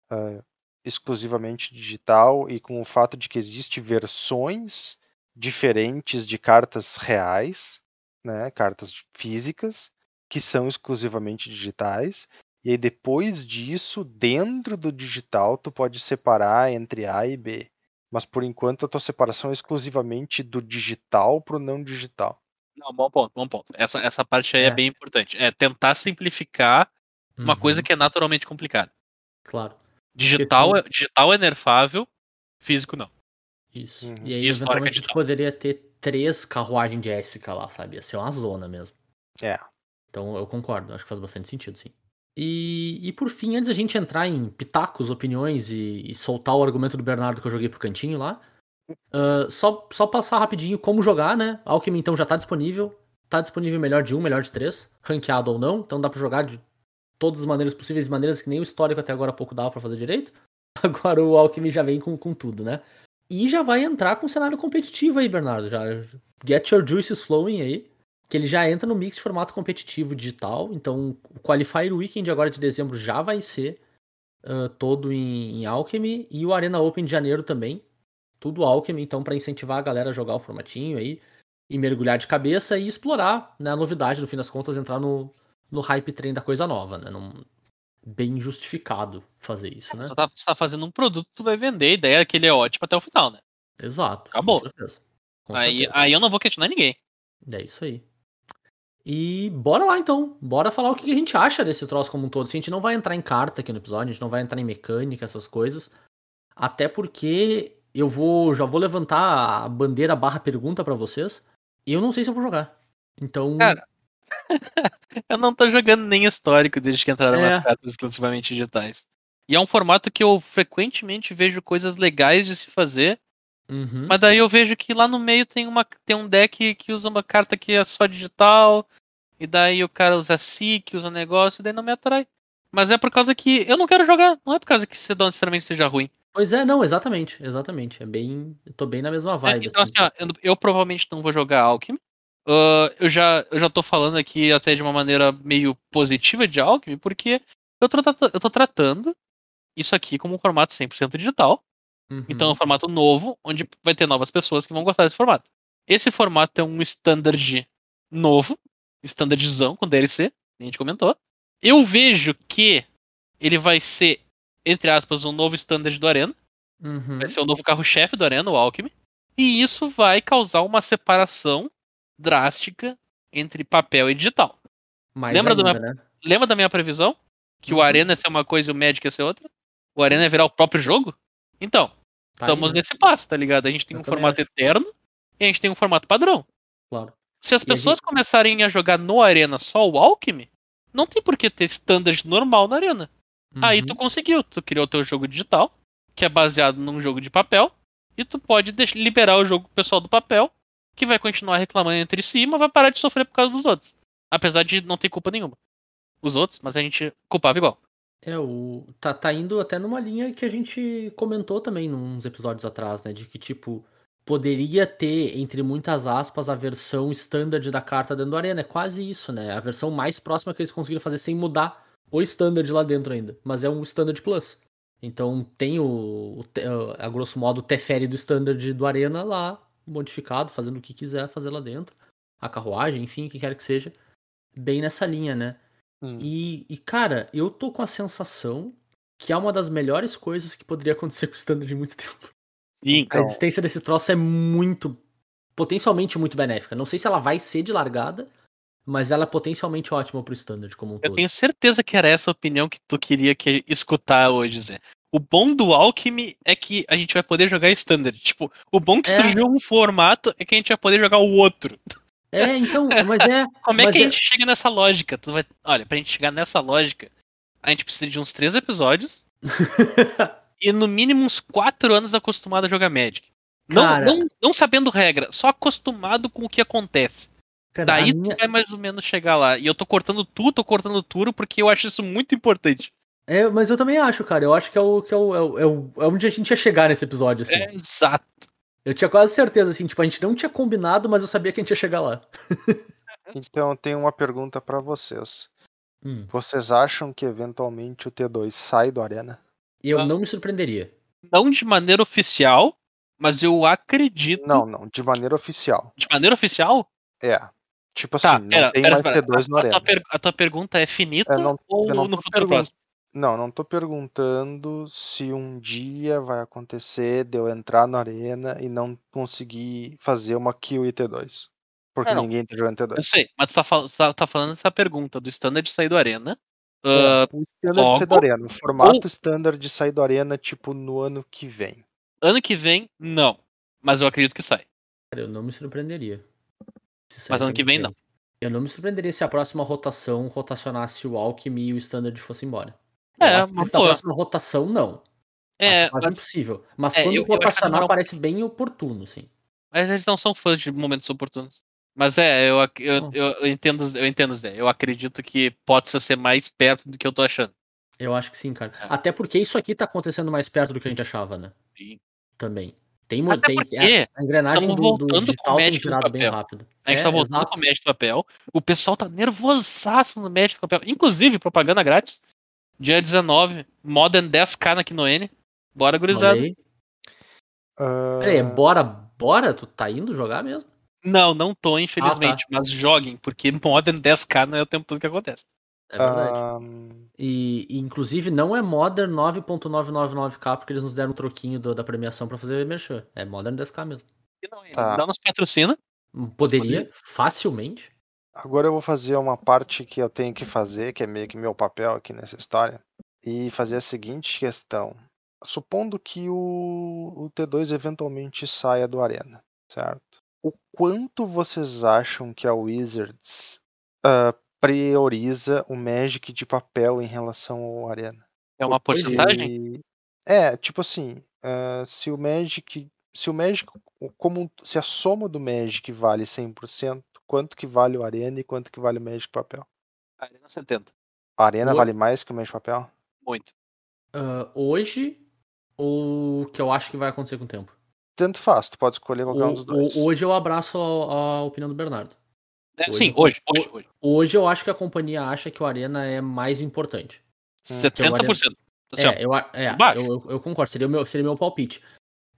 ah, exclusivamente digital e com o fato de que existe versões diferentes de cartas reais, né, cartas físicas que são exclusivamente digitais. E aí depois disso, dentro do digital, tu pode separar entre A e B. Mas por enquanto a tua separação é exclusivamente do digital pro não digital. Não, bom ponto, bom ponto. Essa, essa parte aí é. É. bem importante. É tentar simplificar uma Uhum. coisa que é naturalmente complicada. Claro. Digital, é, digital é nerfável, físico não. Isso. Uhum. E aí, E histórica tu digital. poderia ter três carruagens de Jessica lá, sabe? Ia ser uma zona mesmo. É. Então eu concordo, acho que faz bastante sentido, sim. E, e por fim, antes da gente entrar em pitacos, opiniões e, e soltar o argumento do Bernardo que eu joguei pro cantinho lá, ah, só, só passar rapidinho como jogar, né? Alchemy então já tá disponível. Tá disponível melhor de um, melhor de três, ranqueado ou não, então dá pra jogar de todas as maneiras possíveis, maneiras que nem o histórico até agora pouco dava pra fazer direito. Agora o Alchemy já vem com, com tudo, né? E já vai entrar com um cenário competitivo aí, Bernardo. Já get your juices flowing aí. Que ele já entra no mix de formato competitivo digital. Então, o Qualifier Weekend agora de dezembro já vai ser ah, todo em, em Alchemy. E o Arena Open de janeiro também. Tudo Alchemy, então, para incentivar a galera a jogar o formatinho aí. E mergulhar de cabeça e explorar né, a novidade, no fim das contas, entrar no, no hype trem da coisa nova, né? Não, bem justificado fazer isso, né? Você tá, você tá fazendo um produto, tu vai vender, a ideia é que ele é ótimo até o final, né? Exato. Acabou. Com certeza. Com Aí, certeza. aí eu não vou questionar ninguém. É isso aí. E bora lá então. Bora falar o que a gente acha desse troço como um todo. Se a gente não vai entrar em carta aqui no episódio, a gente não vai entrar em mecânica, essas coisas. Até porque eu vou. Já vou levantar a bandeira barra pergunta pra vocês. E eu não sei se eu vou jogar. Então. Cara, Eu não tô jogando nem histórico desde que entraram É. as cartas exclusivamente digitais. E é um formato que eu frequentemente vejo coisas legais de se fazer, uhum. mas daí eu vejo que lá no meio tem, uma, tem um deck que usa uma carta que é só digital, e daí o cara usa SIC, usa negócio, e daí não me atrai. Mas é por causa que eu não quero jogar, não é por causa que não necessariamente seja ruim. Pois é, não, exatamente. Exatamente. É bem. Eu tô bem na mesma É, vibe. então, assim, ó, eu, eu provavelmente não vou jogar Alchemy. Ah, eu, já, eu já tô falando aqui até de uma maneira meio positiva de Alchemy, porque eu tô, eu tô tratando isso aqui como um formato 100% digital. Uhum. Então é um formato novo, onde vai ter novas pessoas que vão gostar desse formato. Esse formato é um standard novo, standardzão com DLC, a gente comentou. Eu vejo que ele vai ser entre aspas, um novo standard do Arena. Uhum. Vai ser o novo carro-chefe do Arena, o Alchemy. E isso vai causar uma separação drástica entre papel e digital. Mais Lembra ainda, né? Lembra da minha previsão? Que o Uhum. Arena ia ser uma coisa e o Magic ia ser outra? O Arena ia virar o próprio jogo? Então, Tá aí, estamos né? nesse passo, tá ligado? A gente tem Eu um formato acho. eterno e a gente tem um formato padrão. Claro. Se as E a pessoas começarem a jogar no Arena só o Alchemy, não tem por que ter standard normal na Arena. Aí Uhum. tu conseguiu, tu criou teu jogo digital, que é baseado num jogo de papel, e tu pode liberar o jogo pro pessoal do papel, que vai continuar reclamando entre si, mas vai parar de sofrer por causa dos outros. Apesar de não ter culpa nenhuma. Os outros, mas a gente culpava igual. É, o... tá, tá indo até numa linha que a gente comentou também nos episódios atrás, né? De que, tipo, poderia ter, entre muitas aspas, a versão standard da carta dentro do Arena. É quase isso, né? A versão mais próxima que eles conseguiram fazer sem mudar o standard lá dentro ainda. Mas é um standard plus. Então tem o, o a grosso modo, o Teferi do standard do Arena lá, modificado, fazendo o que quiser fazer lá dentro. A carruagem, enfim, o que quer que seja. Bem nessa linha, né? Hum. E, e, cara, eu tô com a sensação que é uma das melhores coisas que poderia acontecer com o standard em muito tempo. Sim. A existência desse troço é muito. potencialmente muito benéfica. Não sei se ela vai ser de largada, mas ela é potencialmente ótima pro standard como um Eu todo. tenho certeza que era essa a opinião que tu queria que escutar hoje, Zé. O bom do Alchemy é que a gente vai poder jogar standard. Tipo, o bom que É. surgiu um formato é que a gente vai poder jogar o outro. É, então, mas é. Como é mas que a gente chega nessa lógica? Tu vai... Olha, pra gente chegar nessa lógica, a gente precisa de uns três episódios e no mínimo uns quatro anos acostumado a jogar Magic. Não, não, não sabendo regra, só acostumado com o que acontece. Cara, Daí a minha- tu vai mais ou menos chegar lá. E eu tô cortando tudo, tô cortando tudo, porque eu acho isso muito importante. É, mas eu também acho, cara. Eu acho que é o que é o, é o, é é onde a gente ia chegar nesse episódio, assim. É exato. Eu tinha quase certeza, assim, tipo, a gente não tinha combinado, mas eu sabia que a gente ia chegar lá. Então eu tenho uma pergunta pra vocês. Hum. Vocês acham que eventualmente o T2 sai do Arena? Eu Ah. não me surpreenderia. Não de maneira oficial, mas eu acredito. Não, não, de maneira oficial. De maneira oficial? É. Tipo Tá, assim, não pera, tem pera, mais pera. T2 no A, a, Arena. tua per- a tua pergunta é finita Eu não- ou não no futuro próximo? Não, não tô perguntando se um dia vai acontecer de eu entrar na arena e não conseguir fazer uma kill e T2. Porque É, ninguém tá jogando Eu T2. sei, mas tu tá, fal- tá, tá falando essa pergunta do standard sair do Arena. É, Ah, o standard de sair do logo, arena. O formato standard de sair do arena, tipo, no ano que vem. ano que vem, não. Mas eu acredito que sai. Cara, eu não me surpreenderia. Se Mas ano que vem, não. Eu não me surpreenderia se a próxima rotação rotacionasse o Alchemy e o Standard fosse embora. É, uma boa. próxima rotação, não. É, quase mas, impossível. Mas é, quando eu- rotacionar, um- parece bem oportuno, sim. mas eles não são fãs de momentos oportunos. Mas é, eu, eu, Hum. eu, eu entendo, eu entendo, Zé. Eu acredito que pode ser mais perto do que eu tô achando. Eu acho que sim, cara. É. Até porque isso aqui tá acontecendo mais perto do que a gente achava, né? Sim. Também. Tem, Até tem porque a, a engrenagem do, do voltando com digital o tem Magic no girado bem papel. rápido. A gente É, tá voltando exato. com o Magic do papel. O pessoal tá nervosaço no Magic do papel. Inclusive, propaganda grátis. Dia 19, Modern 10k na Kinoene. Bora, gurizada. aí. Ah, Peraí, bora, bora? Tu tá indo jogar mesmo? Não, não Ah, tô, infelizmente. Mas joguem, porque Modern 10k não é o tempo todo que acontece. É verdade. ah, E, e, inclusive não é Modern 9.999k, porque eles nos deram um troquinho do- da premiação pra fazer merchan. É Modern 10k mesmo. Tá. Não nos patrocina. Poderia, facilmente. Agora eu vou fazer uma parte que eu tenho que fazer, que é meio que meu papel aqui nessa história. E fazer a seguinte questão. Supondo que o, o T2 eventualmente saia do Arena, certo? O quanto vocês acham que a Wizards ah, prioriza o Magic de papel em relação ao Arena? É uma porcentagem? E- É, tipo assim, ah, se o Magic. Se o Magic. Como, se a soma do Magic vale 100%, quanto que vale o Arena e quanto que vale o Magic papel? Arena 70. A Arena O- vale mais que o Magic papel? Muito. Ah, hoje, ou que eu acho que vai acontecer com o tempo? Tanto faz, tu pode escolher qualquer um O- dos dois. o- hoje eu abraço a, a opinião do Bernardo. É, Hoje- sim, hoje, hoje, hoje. Hoje eu acho que a companhia acha que o Arena é mais importante. 70%. Assim, ó, É, eu, a- é, eu, eu- eu concordo, seria o, meu, seria o meu palpite.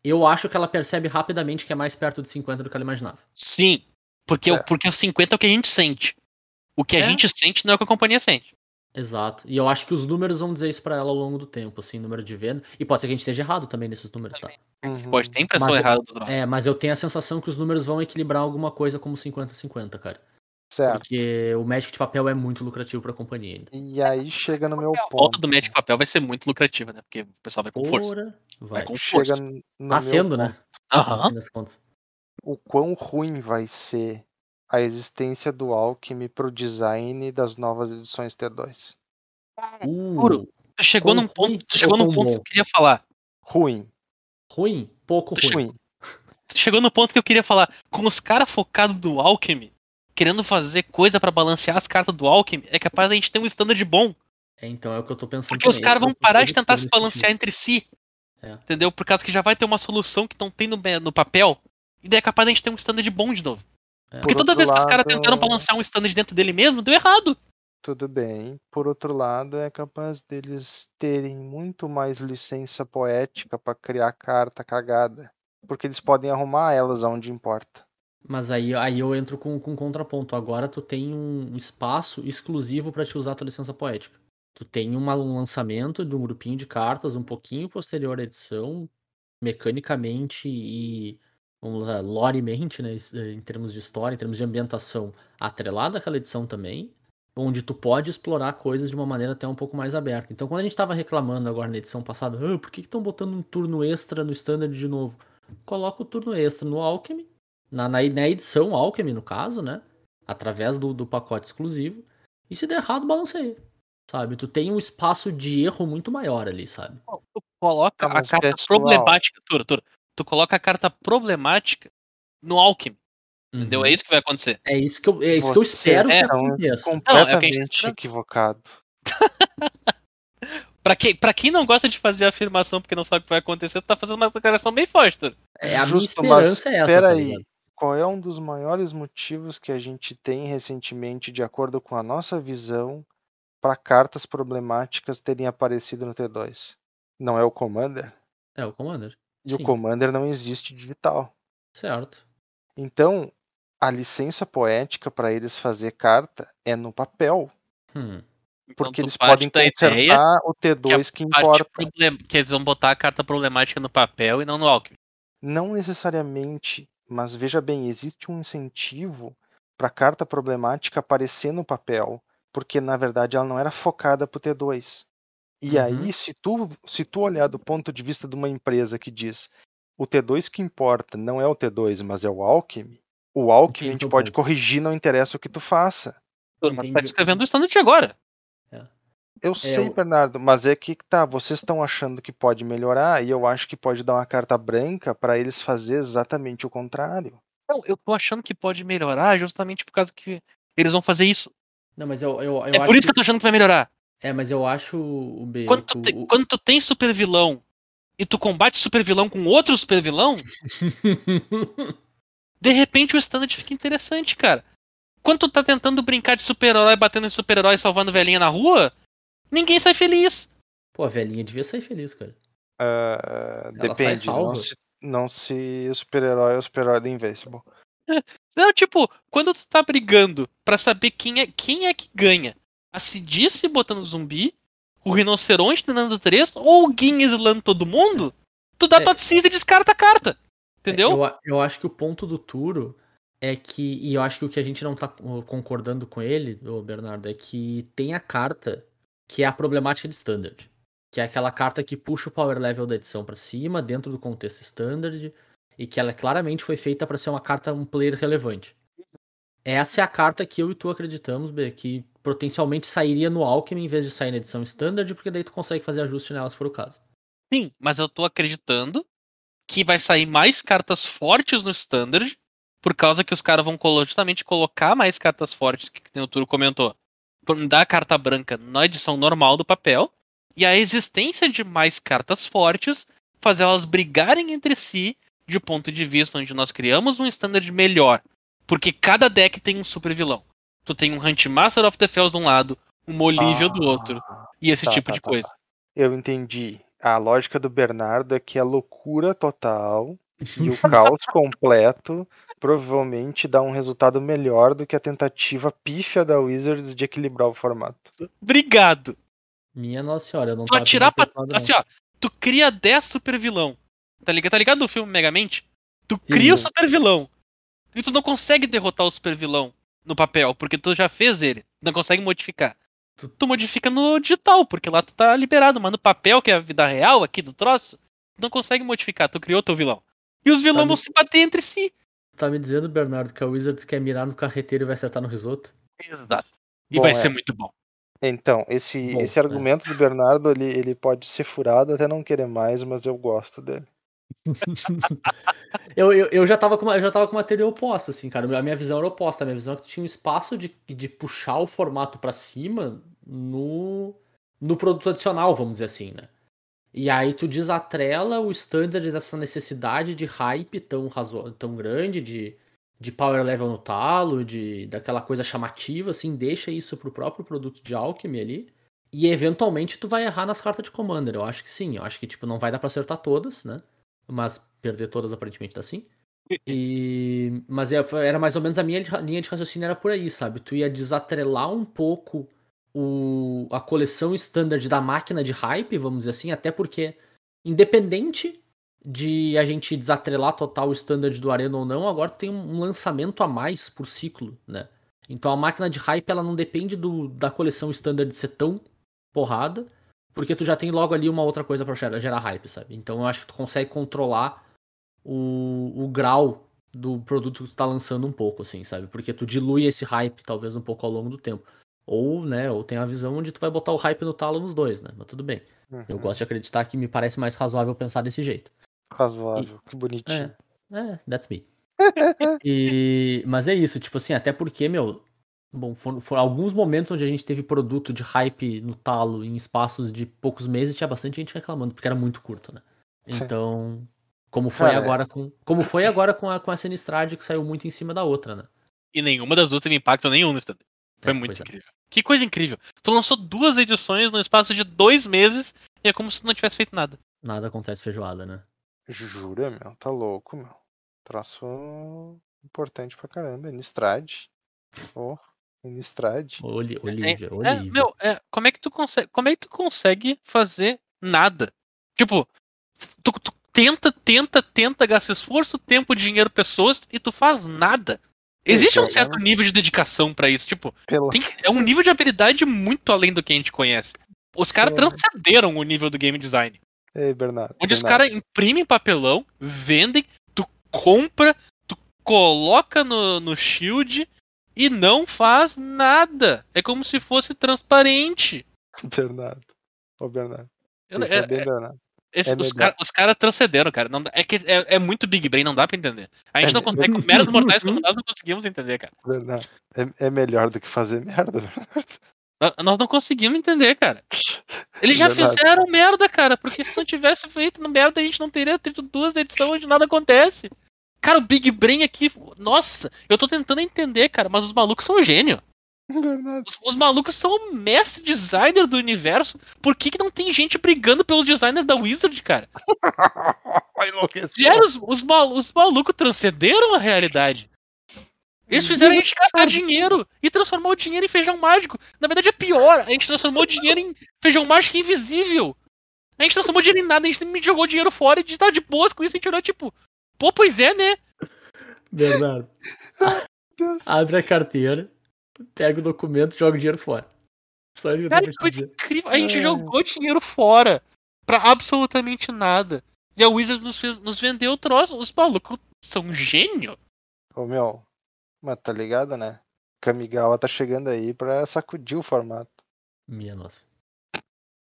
Eu acho que ela percebe rapidamente que é mais perto de 50 do que ela imaginava. Sim. Porque, o, É. porque o 50 é o que a gente sente. O que a É. gente sente não é o que a companhia sente. Exato. E eu acho que os números vão dizer isso pra ela ao longo do tempo, assim, número de venda. E pode ser que a gente esteja errado também nesses números, tá? Uhum. Pode ter impressão Mas- errada do troço. É, mas eu tenho a sensação que os números vão equilibrar alguma coisa como 50-50, cara. Certo. Porque o Magic de papel é muito lucrativo pra companhia ainda. E aí chega no meu A volta ponto. do Magic Papel vai ser muito lucrativa, né? Porque o pessoal vai com força. Ora, vai. com Chega força. Tá meu sendo, ponto. né? Aham. Contas. O quão ruim vai ser a existência do Alchemy pro design das novas edições T2. Uh, Puro. Tu chegou num ponto, tu chegou ou num ponto que eu queria falar. Ruim. ruim? Pouco Tu ruim. Ruim. Tu chegou no ponto que eu queria falar. Com os caras focados do Alchemy, querendo fazer coisa pra balancear as cartas do Alchemy, é capaz a gente ter um standard bom. É, então é o que eu tô pensando. Porque os também. caras Eu vão parar de tentar se balancear entre si. É. Entendeu? Por causa que já vai ter uma solução que não tem no, no papel. E daí é capaz a gente ter um standard bom de novo. É. Porque Por toda vez que os caras tentaram balancear um standard dentro dele mesmo, deu errado. Tudo bem. Por outro lado, é capaz deles terem muito mais licença poética para criar carta cagada. Porque eles podem arrumar elas onde importa. Mas aí, aí eu entro com, com contraponto. Agora tu tem um espaço exclusivo pra te usar a tua licença poética. Tu tem uma- um lançamento de um grupinho de cartas um pouquinho posterior à edição, mecanicamente e vamos lá, loremente, né, es- em termos de história, em termos de ambientação, atrelada àquela edição também, onde tu pode explorar coisas de uma maneira até um pouco mais aberta. Então, quando a gente tava reclamando agora na edição passada, ah, por que estão botando um turno extra no standard de novo? Coloca o turno extra no Alchemy, na, na, na edição Alchemy, no caso, né? Através do, do pacote exclusivo. E se der errado, balanceia. Sabe? Tu tem um espaço de erro muito maior ali, sabe? Tu coloca Ah, a carta pessoal- problemática. Turo, Turo, tu coloca a carta problemática no Alchemy. Entendeu? Uhum. É isso que vai acontecer. É isso que eu, é isso que eu espero é que um aconteça. Não, é o que a gente tá Completamente esperando. equivocado. Pra quem, pra quem não gosta de fazer afirmação porque não sabe o que vai acontecer, tu tá fazendo uma declaração bem forte, Turo. É, a minha Justo, mas esperança é essa, tá peraí. ligado? Qual é um dos maiores motivos que a gente tem recentemente, de acordo com a nossa visão, para cartas problemáticas terem aparecido no T2? Não é o Commander? É, o Commander. E Sim. o Commander não existe digital. Certo. Então, a licença poética para eles fazer carta é no papel. Hum. Então Porque tu eles podem consertar o T2 que, parte importa. problem- que eles vão botar a carta problemática no papel e não no Alchemy. Não necessariamente, mas veja bem, existe um incentivo para a carta problemática aparecer no papel, porque na verdade ela não era focada para o T2. E Uhum. aí, se tu, se tu olhar do ponto de vista de uma empresa que diz o T2 que importa não é o T2, mas é o Alchemy, o Alchemy a gente pode ponto. corrigir, não interessa o que tu faça. Mas tu tá descrevendo o standard agora. Eu sei, o- Bernardo, mas é que tá, vocês estão achando que pode melhorar e eu acho que pode dar uma carta branca para eles fazer exatamente o contrário. Não, eu tô achando que pode melhorar justamente por causa que eles vão fazer isso. Não, mas eu, eu, eu é acho por isso que eu tô achando que vai melhorar. É, mas eu acho o B. Quando tu, te- o- quando tu tem super vilão e tu combate super vilão com outro super vilão, de repente o standard fica interessante, cara. Quando tu tá tentando brincar de super-herói, batendo em super-herói e salvando velhinha na rua, ninguém sai feliz. Pô, a velhinha devia sair feliz, cara. Ela sai depende, não se, não se o super-herói é o super-herói da Invincible. Não, tipo, quando tu tá brigando pra saber quem é, quem é que ganha, a Cidice botando zumbi, o rinoceronte tentando três, ou o Gin exilando todo mundo, tu dá É. tua cinza e descarta a carta. Entendeu? Eu, a- eu acho que o ponto do Turo é que, e eu acho que o que a gente não tá uh, concordando com ele, Bernardo, é que tem a carta que é a problemática de standard. Que é aquela carta que puxa o power level da edição pra cima, dentro do contexto standard, e que ela claramente foi feita pra ser uma carta, um player relevante. Essa é a carta que eu e tu acreditamos, B, que potencialmente sairia no Alchemy em vez de sair na edição standard, porque daí tu consegue fazer ajuste nela se for o caso. Sim, mas eu tô acreditando que vai sair mais cartas fortes no Standard, por causa que os caras vão justamente colocar mais cartas fortes, que, que o Turo comentou, por dar a carta branca na edição normal do papel, e a existência de mais cartas fortes fazer elas brigarem entre si de ponto de vista onde nós criamos um Standard melhor. Porque cada deck tem um super vilão. Tu tem um Huntmaster of the Fells de um lado, um Olivia do outro, Ah, e esse tá, tipo tá, de tá, coisa. tá. Eu entendi. A lógica do Bernardo é que é loucura total e o caos completo provavelmente dá um resultado melhor do que a tentativa pífia da Wizards de equilibrar o formato. Obrigado. Minha nossa senhora, eu não Tu atirar pra. Assim, ó. Tu cria 10 super vilão. Tá ligado? Tá ligado do filme Megamente? Tu cria o super vilão. E tu não consegue derrotar o super vilão no papel, porque tu já fez ele. Não consegue modificar. Tu, tu modifica no digital, porque lá tu tá liberado, mas no papel, que é a vida real aqui do troço, tu não consegue modificar, tu criou teu vilão. E os vilões Tá vão me- se bater entre si. Tá me dizendo, Bernardo, que a Wizards quer mirar no carreteiro e vai acertar no risoto? Exato. E Bom, vai é. ser muito bom. Então, esse, Bom, esse é. argumento do Bernardo, ele, ele pode ser furado até não querer mais, mas eu gosto dele. Eu, eu, eu, já tava com uma, eu já tava com uma teoria oposta, assim, cara. A minha visão era oposta. A minha visão é que tu tinha um espaço de, de puxar o formato pra cima no, no produto adicional, vamos dizer assim, né? E aí tu desatrela o standard dessa necessidade de hype tão, razo... tão grande, de, de power level no talo, de daquela coisa chamativa, assim, deixa isso pro próprio produto de Alchemy ali. E eventualmente tu vai errar nas cartas de Commander. Eu acho que sim. Eu acho que, tipo, não vai dar pra acertar todas, né? Mas perder todas aparentemente dá sim. E... Mas é- era mais ou menos a minha li- linha de raciocínio era por aí, sabe? Tu ia desatrelar um pouco o... a coleção standard da máquina de hype, vamos dizer assim, até porque, independente de a gente desatrelar total o standard do Arena ou não, agora tu tem um um lançamento a mais por ciclo, né? Então a máquina de hype ela não depende do, da coleção standard ser tão porrada, porque tu já tem logo ali uma outra coisa pra gerar, hype, sabe? Então eu acho que tu consegue controlar o, o grau do produto que tu tá lançando um pouco, assim, sabe? Porque tu dilui esse hype talvez um pouco ao longo do tempo. Ou, né, ou tem a visão onde tu vai botar o hype no talo nos dois, né? Mas tudo bem. Eu Uhum. gosto de acreditar que me parece mais razoável pensar desse jeito. Razoável, que bonitinho. É, that's me. E, mas é isso, tipo assim, até porque, meu, bom, foram, foram alguns momentos onde a gente teve produto de hype no talo em espaços de poucos meses, tinha bastante gente reclamando, porque era muito curto, né? Sim. Então, como foi Cara, é. agora com, como foi agora com a com a Sinistrad que saiu muito em cima da outra, né? E nenhuma das duas teve impacto nenhum no stand. Foi É, muito é. incrível. Que coisa incrível. Tu lançou duas edições no espaço de dois meses e é como se tu não tivesse feito nada. Nada acontece feijoada, né? Jura, meu? Tá louco, meu. Traço importante pra caramba. Nistrad. Oh, Nistrad. Oli- Olivia, É, Olivia. meu, é, como é que tu consegue, como é que tu consegue fazer nada? Tipo, tu, tu tenta, tenta, tenta, gasta esforço, tempo, dinheiro, pessoas e tu faz nada. Existe um certo nível de dedicação pra isso, tipo, que- é um nível de habilidade muito além do que a gente conhece. Os caras Pela- transcenderam o nível do game design. Ei, Bernardo. Onde os Bernardo, caras imprimem papelão, vendem, tu compra, tu coloca no, no shield e não faz nada. É como se fosse transparente. Bernardo. Ô, Bernardo. Eu- é- é Bernardo. esse- é os, melhor. cara- caras transcenderam, cara. Não é que é, é muito Big Brain, não dá pra entender. A gente É não me- consegue, como meros mortais como nós, não conseguimos entender, cara. Bernardo. É, é melhor do que fazer merda, Bernardo. Nós- não conseguimos entender, cara. Eles já Verdade. fizeram merda, cara. Porque se não tivesse feito merda, a gente não teria tido duas edições onde nada acontece. Cara, o Big Brain aqui. Nossa, eu tô tentando entender, cara, mas os malucos são gênio. Os, os malucos são o mestre designer do universo. Por que, que não tem gente brigando pelos designers da Wizard, cara? Sério, os, os, mal- os malucos transcenderam a realidade. Eles fizeram a gente gastar dinheiro e transformar o dinheiro em feijão mágico. Na verdade é pior, a gente transformou o dinheiro em feijão mágico invisível. A gente transformou dinheiro em nada, a gente jogou dinheiro fora e gente tava de boas com isso, a gente olhou tipo, pô, pois é, né? Bernardo, abre a carteira, pega o documento e joga o dinheiro fora. Só isso Cara, que coisa incrível. A gente É. jogou dinheiro fora pra absolutamente nada. E a Wizard nos, fez- nos vendeu o troço. Os malucos são um gênio. Ô, meu. Mas tá ligado, né? Kamigawa tá chegando aí pra sacudir o formato. Minha nossa.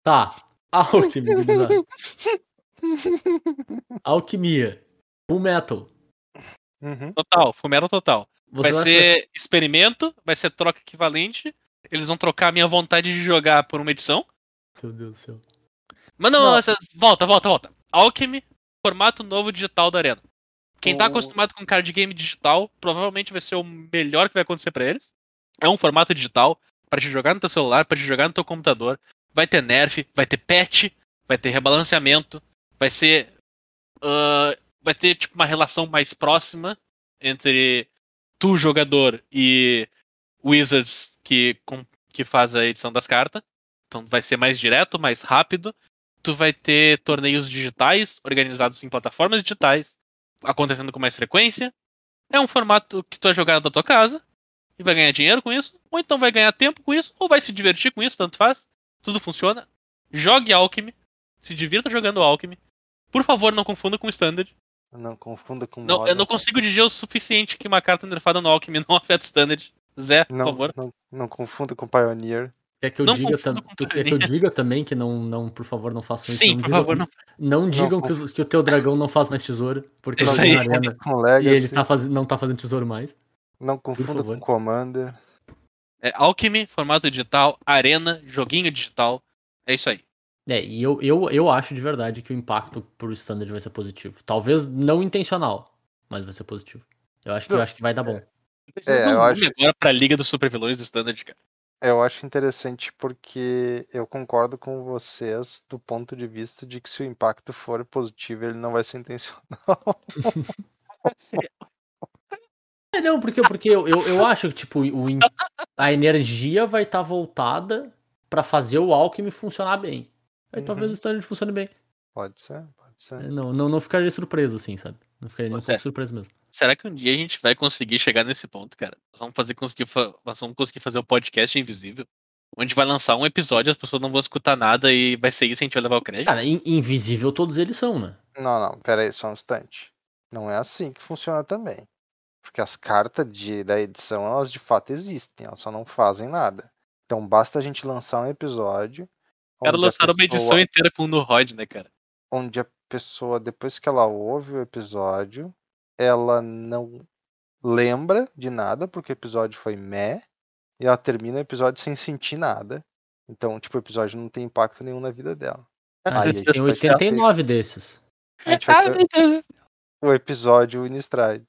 Tá. Alquimia. Alquimia. Full Metal. Uhum. Total, Fumero total. Você vai ser experimento, vai ser troca equivalente. Eles vão trocar a minha vontade de jogar por uma edição. Meu Deus do céu. Mas não, Não. essa- volta, volta, volta. Alchemy, formato novo digital da Arena. Quem tá acostumado com card game digital, provavelmente vai ser o melhor que vai acontecer pra eles. É um formato digital pra te jogar no teu celular, pra te jogar no teu computador. Vai ter nerf, vai ter patch, vai ter rebalanceamento, vai ser. ah, vai ter tipo uma relação mais próxima entre tu, jogador, e Wizards, que, com- que faz a edição das cartas. Então vai ser mais direto, mais rápido. Tu vai ter torneios digitais, organizados em plataformas digitais, acontecendo com mais frequência. É um formato que tu vai jogar da tua casa e vai ganhar dinheiro com isso, ou então vai ganhar tempo com isso, ou vai se divertir com isso, tanto faz. Tudo funciona. Jogue Alchemy. Se divirta jogando Alchemy. Por favor, não confunda com Standard. Não confunda com Não, eu não consigo dizer o suficiente que uma carta nerfada no Alchemy não afeta o Standard. Zé, por Não, favor. não, não confunda com Pioneer. Quer que eu, Não diga, tam- tu quer que eu diga também que não, não, por favor, não façam isso. Sim, não por digam- favor, não. Não digam Não que, o- que o teu dragão não faz mais tesouro, porque tem confunda arena. com E Legacy. ele tá faz... não tá fazendo tesouro mais. Não confunda com Commander. É Alchemy, formato digital, arena, joguinho digital. É isso aí. É, e eu, eu, eu acho de verdade que o impacto pro standard vai ser positivo. Talvez não intencional, mas vai ser positivo. Eu acho que, eu acho que vai dar bom. É, eu nome acho- agora pra Liga dos Super Vilões do Standard, cara. Eu acho interessante porque eu concordo com vocês do ponto de vista de que se o impacto for positivo, ele não vai ser intencional. É, não, porque, porque eu, eu, eu acho que, tipo, o, a energia vai estar voltada pra fazer o Alchemy funcionar bem. Aí talvez Uhum. o standard funcione bem. Pode ser, pode É, ser. Não, não, não ficaria surpreso, assim, sabe? Não ficaria nem um surpreso mesmo. Será que um dia a gente vai conseguir chegar nesse ponto, cara? Nós vamos fazer conseguir, fa- nós vamos conseguir fazer o podcast invisível. Onde vai lançar um episódio, as pessoas não vão escutar nada e vai ser isso e a gente vai levar o crédito. Cara, in- invisível todos eles são, né? Não, não, pera aí, só um instante. Não é assim que funciona também. Porque as cartas de, da edição, elas de fato existem, elas só não fazem nada. Então basta a gente lançar um episódio. Os caras onde a lançaram uma edição inteira com o Nurod, né, cara? onde a pessoa, depois que ela ouve o episódio, ela não lembra de nada, porque o episódio foi meh, e ela termina o episódio sem sentir nada. Então, tipo, o episódio não tem impacto nenhum na vida dela. A Aí, tem vai ter 89 desses. A gente Ah, vai ter o episódio Innistrad.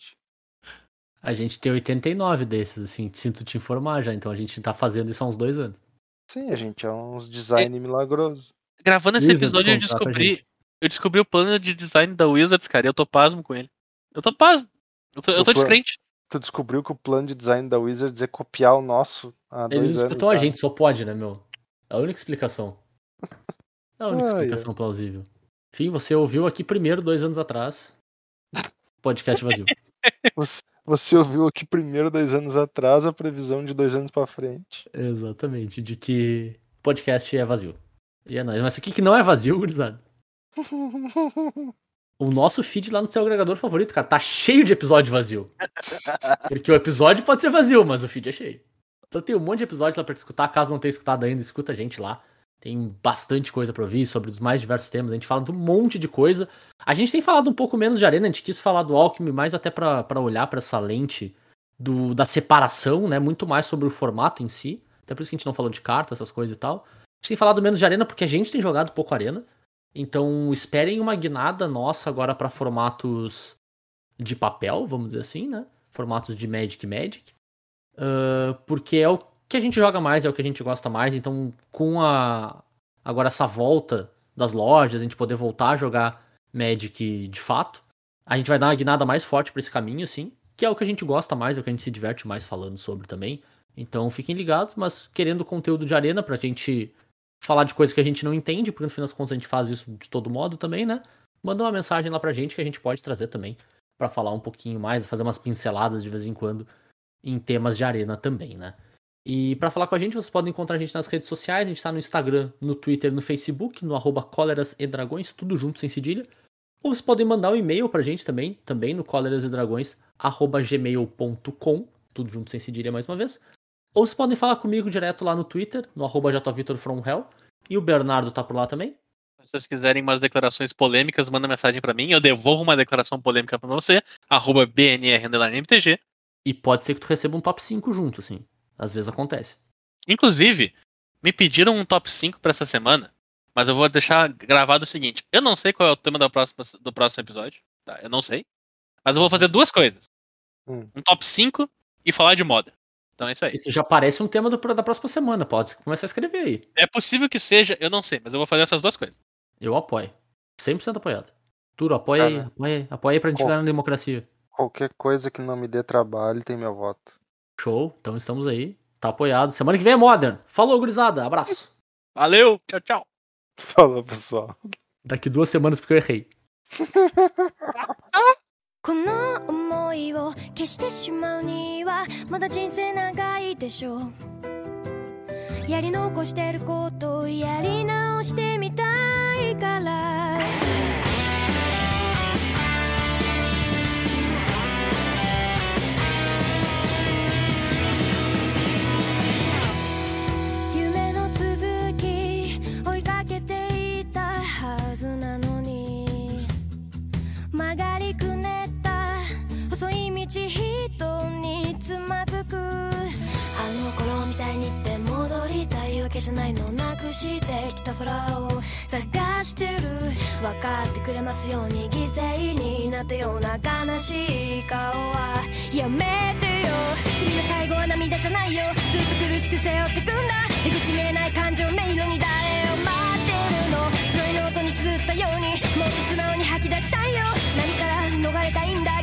A gente tem 89 desses, assim, sinto te informar já. Então a gente tá fazendo isso há uns dois anos. Sim, a gente é uns design milagroso. Gravando esse Wizards episódio, eu contrata a descobri. gente. Eu descobri o plano de design da Wizards, cara, e eu tô pasmo com ele. Eu tô pasmo. Eu tô, eu O tô plano- descrente. Tu descobriu que o plano de design da Wizards é copiar o nosso há Eles dois anos. escutam a tá? gente, só pode, né, meu? É a única explicação. É a única Ai, explicação plausível. Enfim, você ouviu aqui primeiro, dois anos atrás. Podcast vazio. Você, você ouviu aqui primeiro, dois anos atrás, a previsão de dois anos pra frente. Exatamente, de que podcast é vazio. E é nóis. Mas o que, que não é vazio, gurizada? O nosso feed lá no seu agregador favorito, cara, tá cheio de episódio vazio. Porque o episódio pode ser vazio, mas o feed é cheio. Então tem um monte de episódios lá pra te escutar. Caso não tenha escutado ainda, escuta a gente lá. Tem bastante coisa pra ouvir sobre os mais diversos temas. A gente fala de um monte de coisa. A gente tem falado um pouco menos de arena. A gente quis falar do Alckmin mais até pra olhar pra essa lente do, da separação, né? Muito mais sobre o formato em si. Até por isso que a gente não falou de carta, essas coisas e tal. A gente tem falado menos de arena porque a gente tem jogado pouco arena. Então esperem uma guinada nossa agora pra formatos de papel, vamos dizer assim, né? Formatos de Magic Magic. Ah, porque é o que a gente joga mais, é o que a gente gosta mais. Então, com a agora essa volta das lojas, a gente poder voltar a jogar Magic de fato, a gente vai dar uma guinada mais forte pra esse caminho, assim, que é o que a gente gosta mais, é o que a gente se diverte mais falando sobre também. Então, fiquem ligados, mas querendo conteúdo de arena pra gente falar de coisas que a gente não entende, porque no fim das contas a gente faz isso de todo modo também, né? Manda uma mensagem lá pra gente que a gente pode trazer também pra falar um pouquinho mais, fazer umas pinceladas de vez em quando em temas de arena também, né? E pra falar com a gente, vocês podem encontrar a gente nas redes sociais, a gente tá no Instagram, no Twitter, no Facebook, no arroba cóleras e dragões, tudo junto sem cedilha. Ou vocês podem mandar um e-mail pra gente também, também no cóleras e dragões, arroba gmail.com, tudo junto sem cedilha mais uma vez. Ou vocês podem falar comigo direto lá no Twitter, no arroba jatovitorfromhell. E o Bernardo tá por lá também. Se vocês quiserem umas declarações polêmicas, manda mensagem pra mim. Eu devolvo uma declaração polêmica pra você. Arroba BNR_MTG. E pode ser que tu receba um top 5 junto, assim. Às vezes acontece. Inclusive, me pediram um top 5 pra essa semana. Mas eu vou deixar gravado o seguinte: eu não sei qual é o tema da próxima, do próximo episódio. Tá? Eu não sei. Mas eu vou fazer duas coisas: Hum. um top 5 e falar de moda. Então é isso aí. Isso já parece um tema do- da próxima semana. Pode começar a escrever aí. É possível que seja, eu não sei, mas eu vou fazer essas duas coisas. Eu apoio. 100% apoiado. Turo, apoia aí. Apoia aí. Apoia aí pra gente ganhar na democracia. Qualquer coisa que não me dê trabalho tem meu voto. Show, então estamos aí. Tá apoiado. Semana que vem é Modern. Falou, gurizada. Abraço. Valeu, tchau, tchau. Falou, pessoal. Daqui duas semanas porque eu errei. この想いを消してしまうにはまだ人生長いでしょうやり残してることをやり直してみたいから ないのなくしてきた空を探してる。分かってくれますように犠牲になったよ。うな悲しい顔はやめてよ。次の最後は涙じゃないよ。ずっと苦しく背負ってくんだ出口見えない感情迷路に誰を待ってるの。白いノートに綴ったように。もっと素直に吐き出したいよ何から逃れたいんだ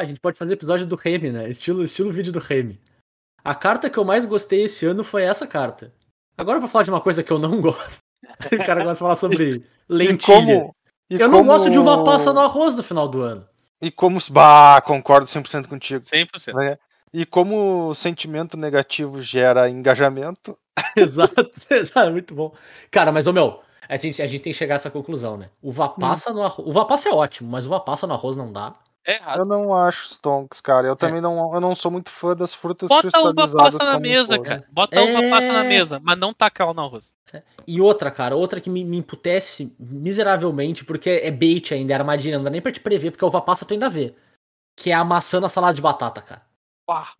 Pá, a gente pode fazer episódio do Remy, né? Estilo, estilo vídeo do Remy. A carta que eu mais gostei esse ano foi essa carta. Agora pra falar de uma coisa que eu não gosto. o cara gosta de falar sobre E lentilha. como. e eu não como- gosto de uva passa no arroz no final do ano. E como. Bah, concordo 100% contigo. 100%. né? E como o sentimento negativo gera engajamento, exato, exato, muito bom. Cara, mas ô meu, a gente, a gente tem que chegar a essa conclusão, né? Uva Hum. passa no arroz. Uva passa é ótimo, mas uva passa no arroz não dá. É errado. eu não acho stonks, cara. Eu também não, eu não sou muito fã das frutas Bota uva cristalizadas passa na como um mesa, todo. cara. Bota uva passa na É. mesa, mas não taca ela no arroz. E outra, cara, outra que me, me emputece miseravelmente, porque é bait ainda, é armadilha, não dá nem pra te prever, porque a uva passa tu ainda vê. Que é a maçã na salada de batata, cara.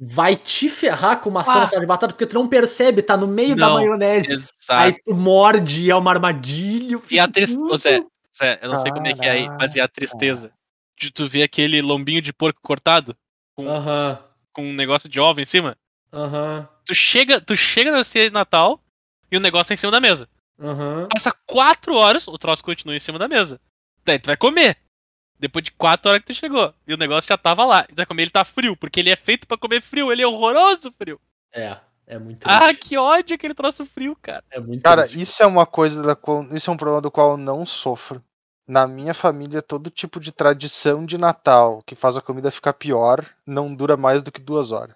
Vai te ferrar com maçã Ah. na salada de batata, porque tu não percebe, tá no meio da Não, maionese. exato. Aí tu morde é uma armadilha. E a tristeza. Zé, Zé, eu não sei como é que é aí, mas e a tristeza? De tu ver aquele lombinho de porco cortado Aham, com um negócio de ovo em cima? aham, Tu chega, tu chega na ceia de Natal e o negócio tá em cima da mesa. aham. Passa quatro horas, o troço continua em cima da mesa. Daí tu vai comer. Depois de quatro horas que tu chegou. E o negócio já tava lá. E tu vai comer, ele tá frio, porque ele é feito pra comer frio. Ele é horroroso frio. É, é muito Ah, que ódio aquele troço frio, cara. É muito Cara, triste. isso é uma coisa da qual, isso é um problema do qual eu não sofro. Na minha família, todo tipo de tradição de Natal que faz a comida ficar pior não dura mais do que duas horas.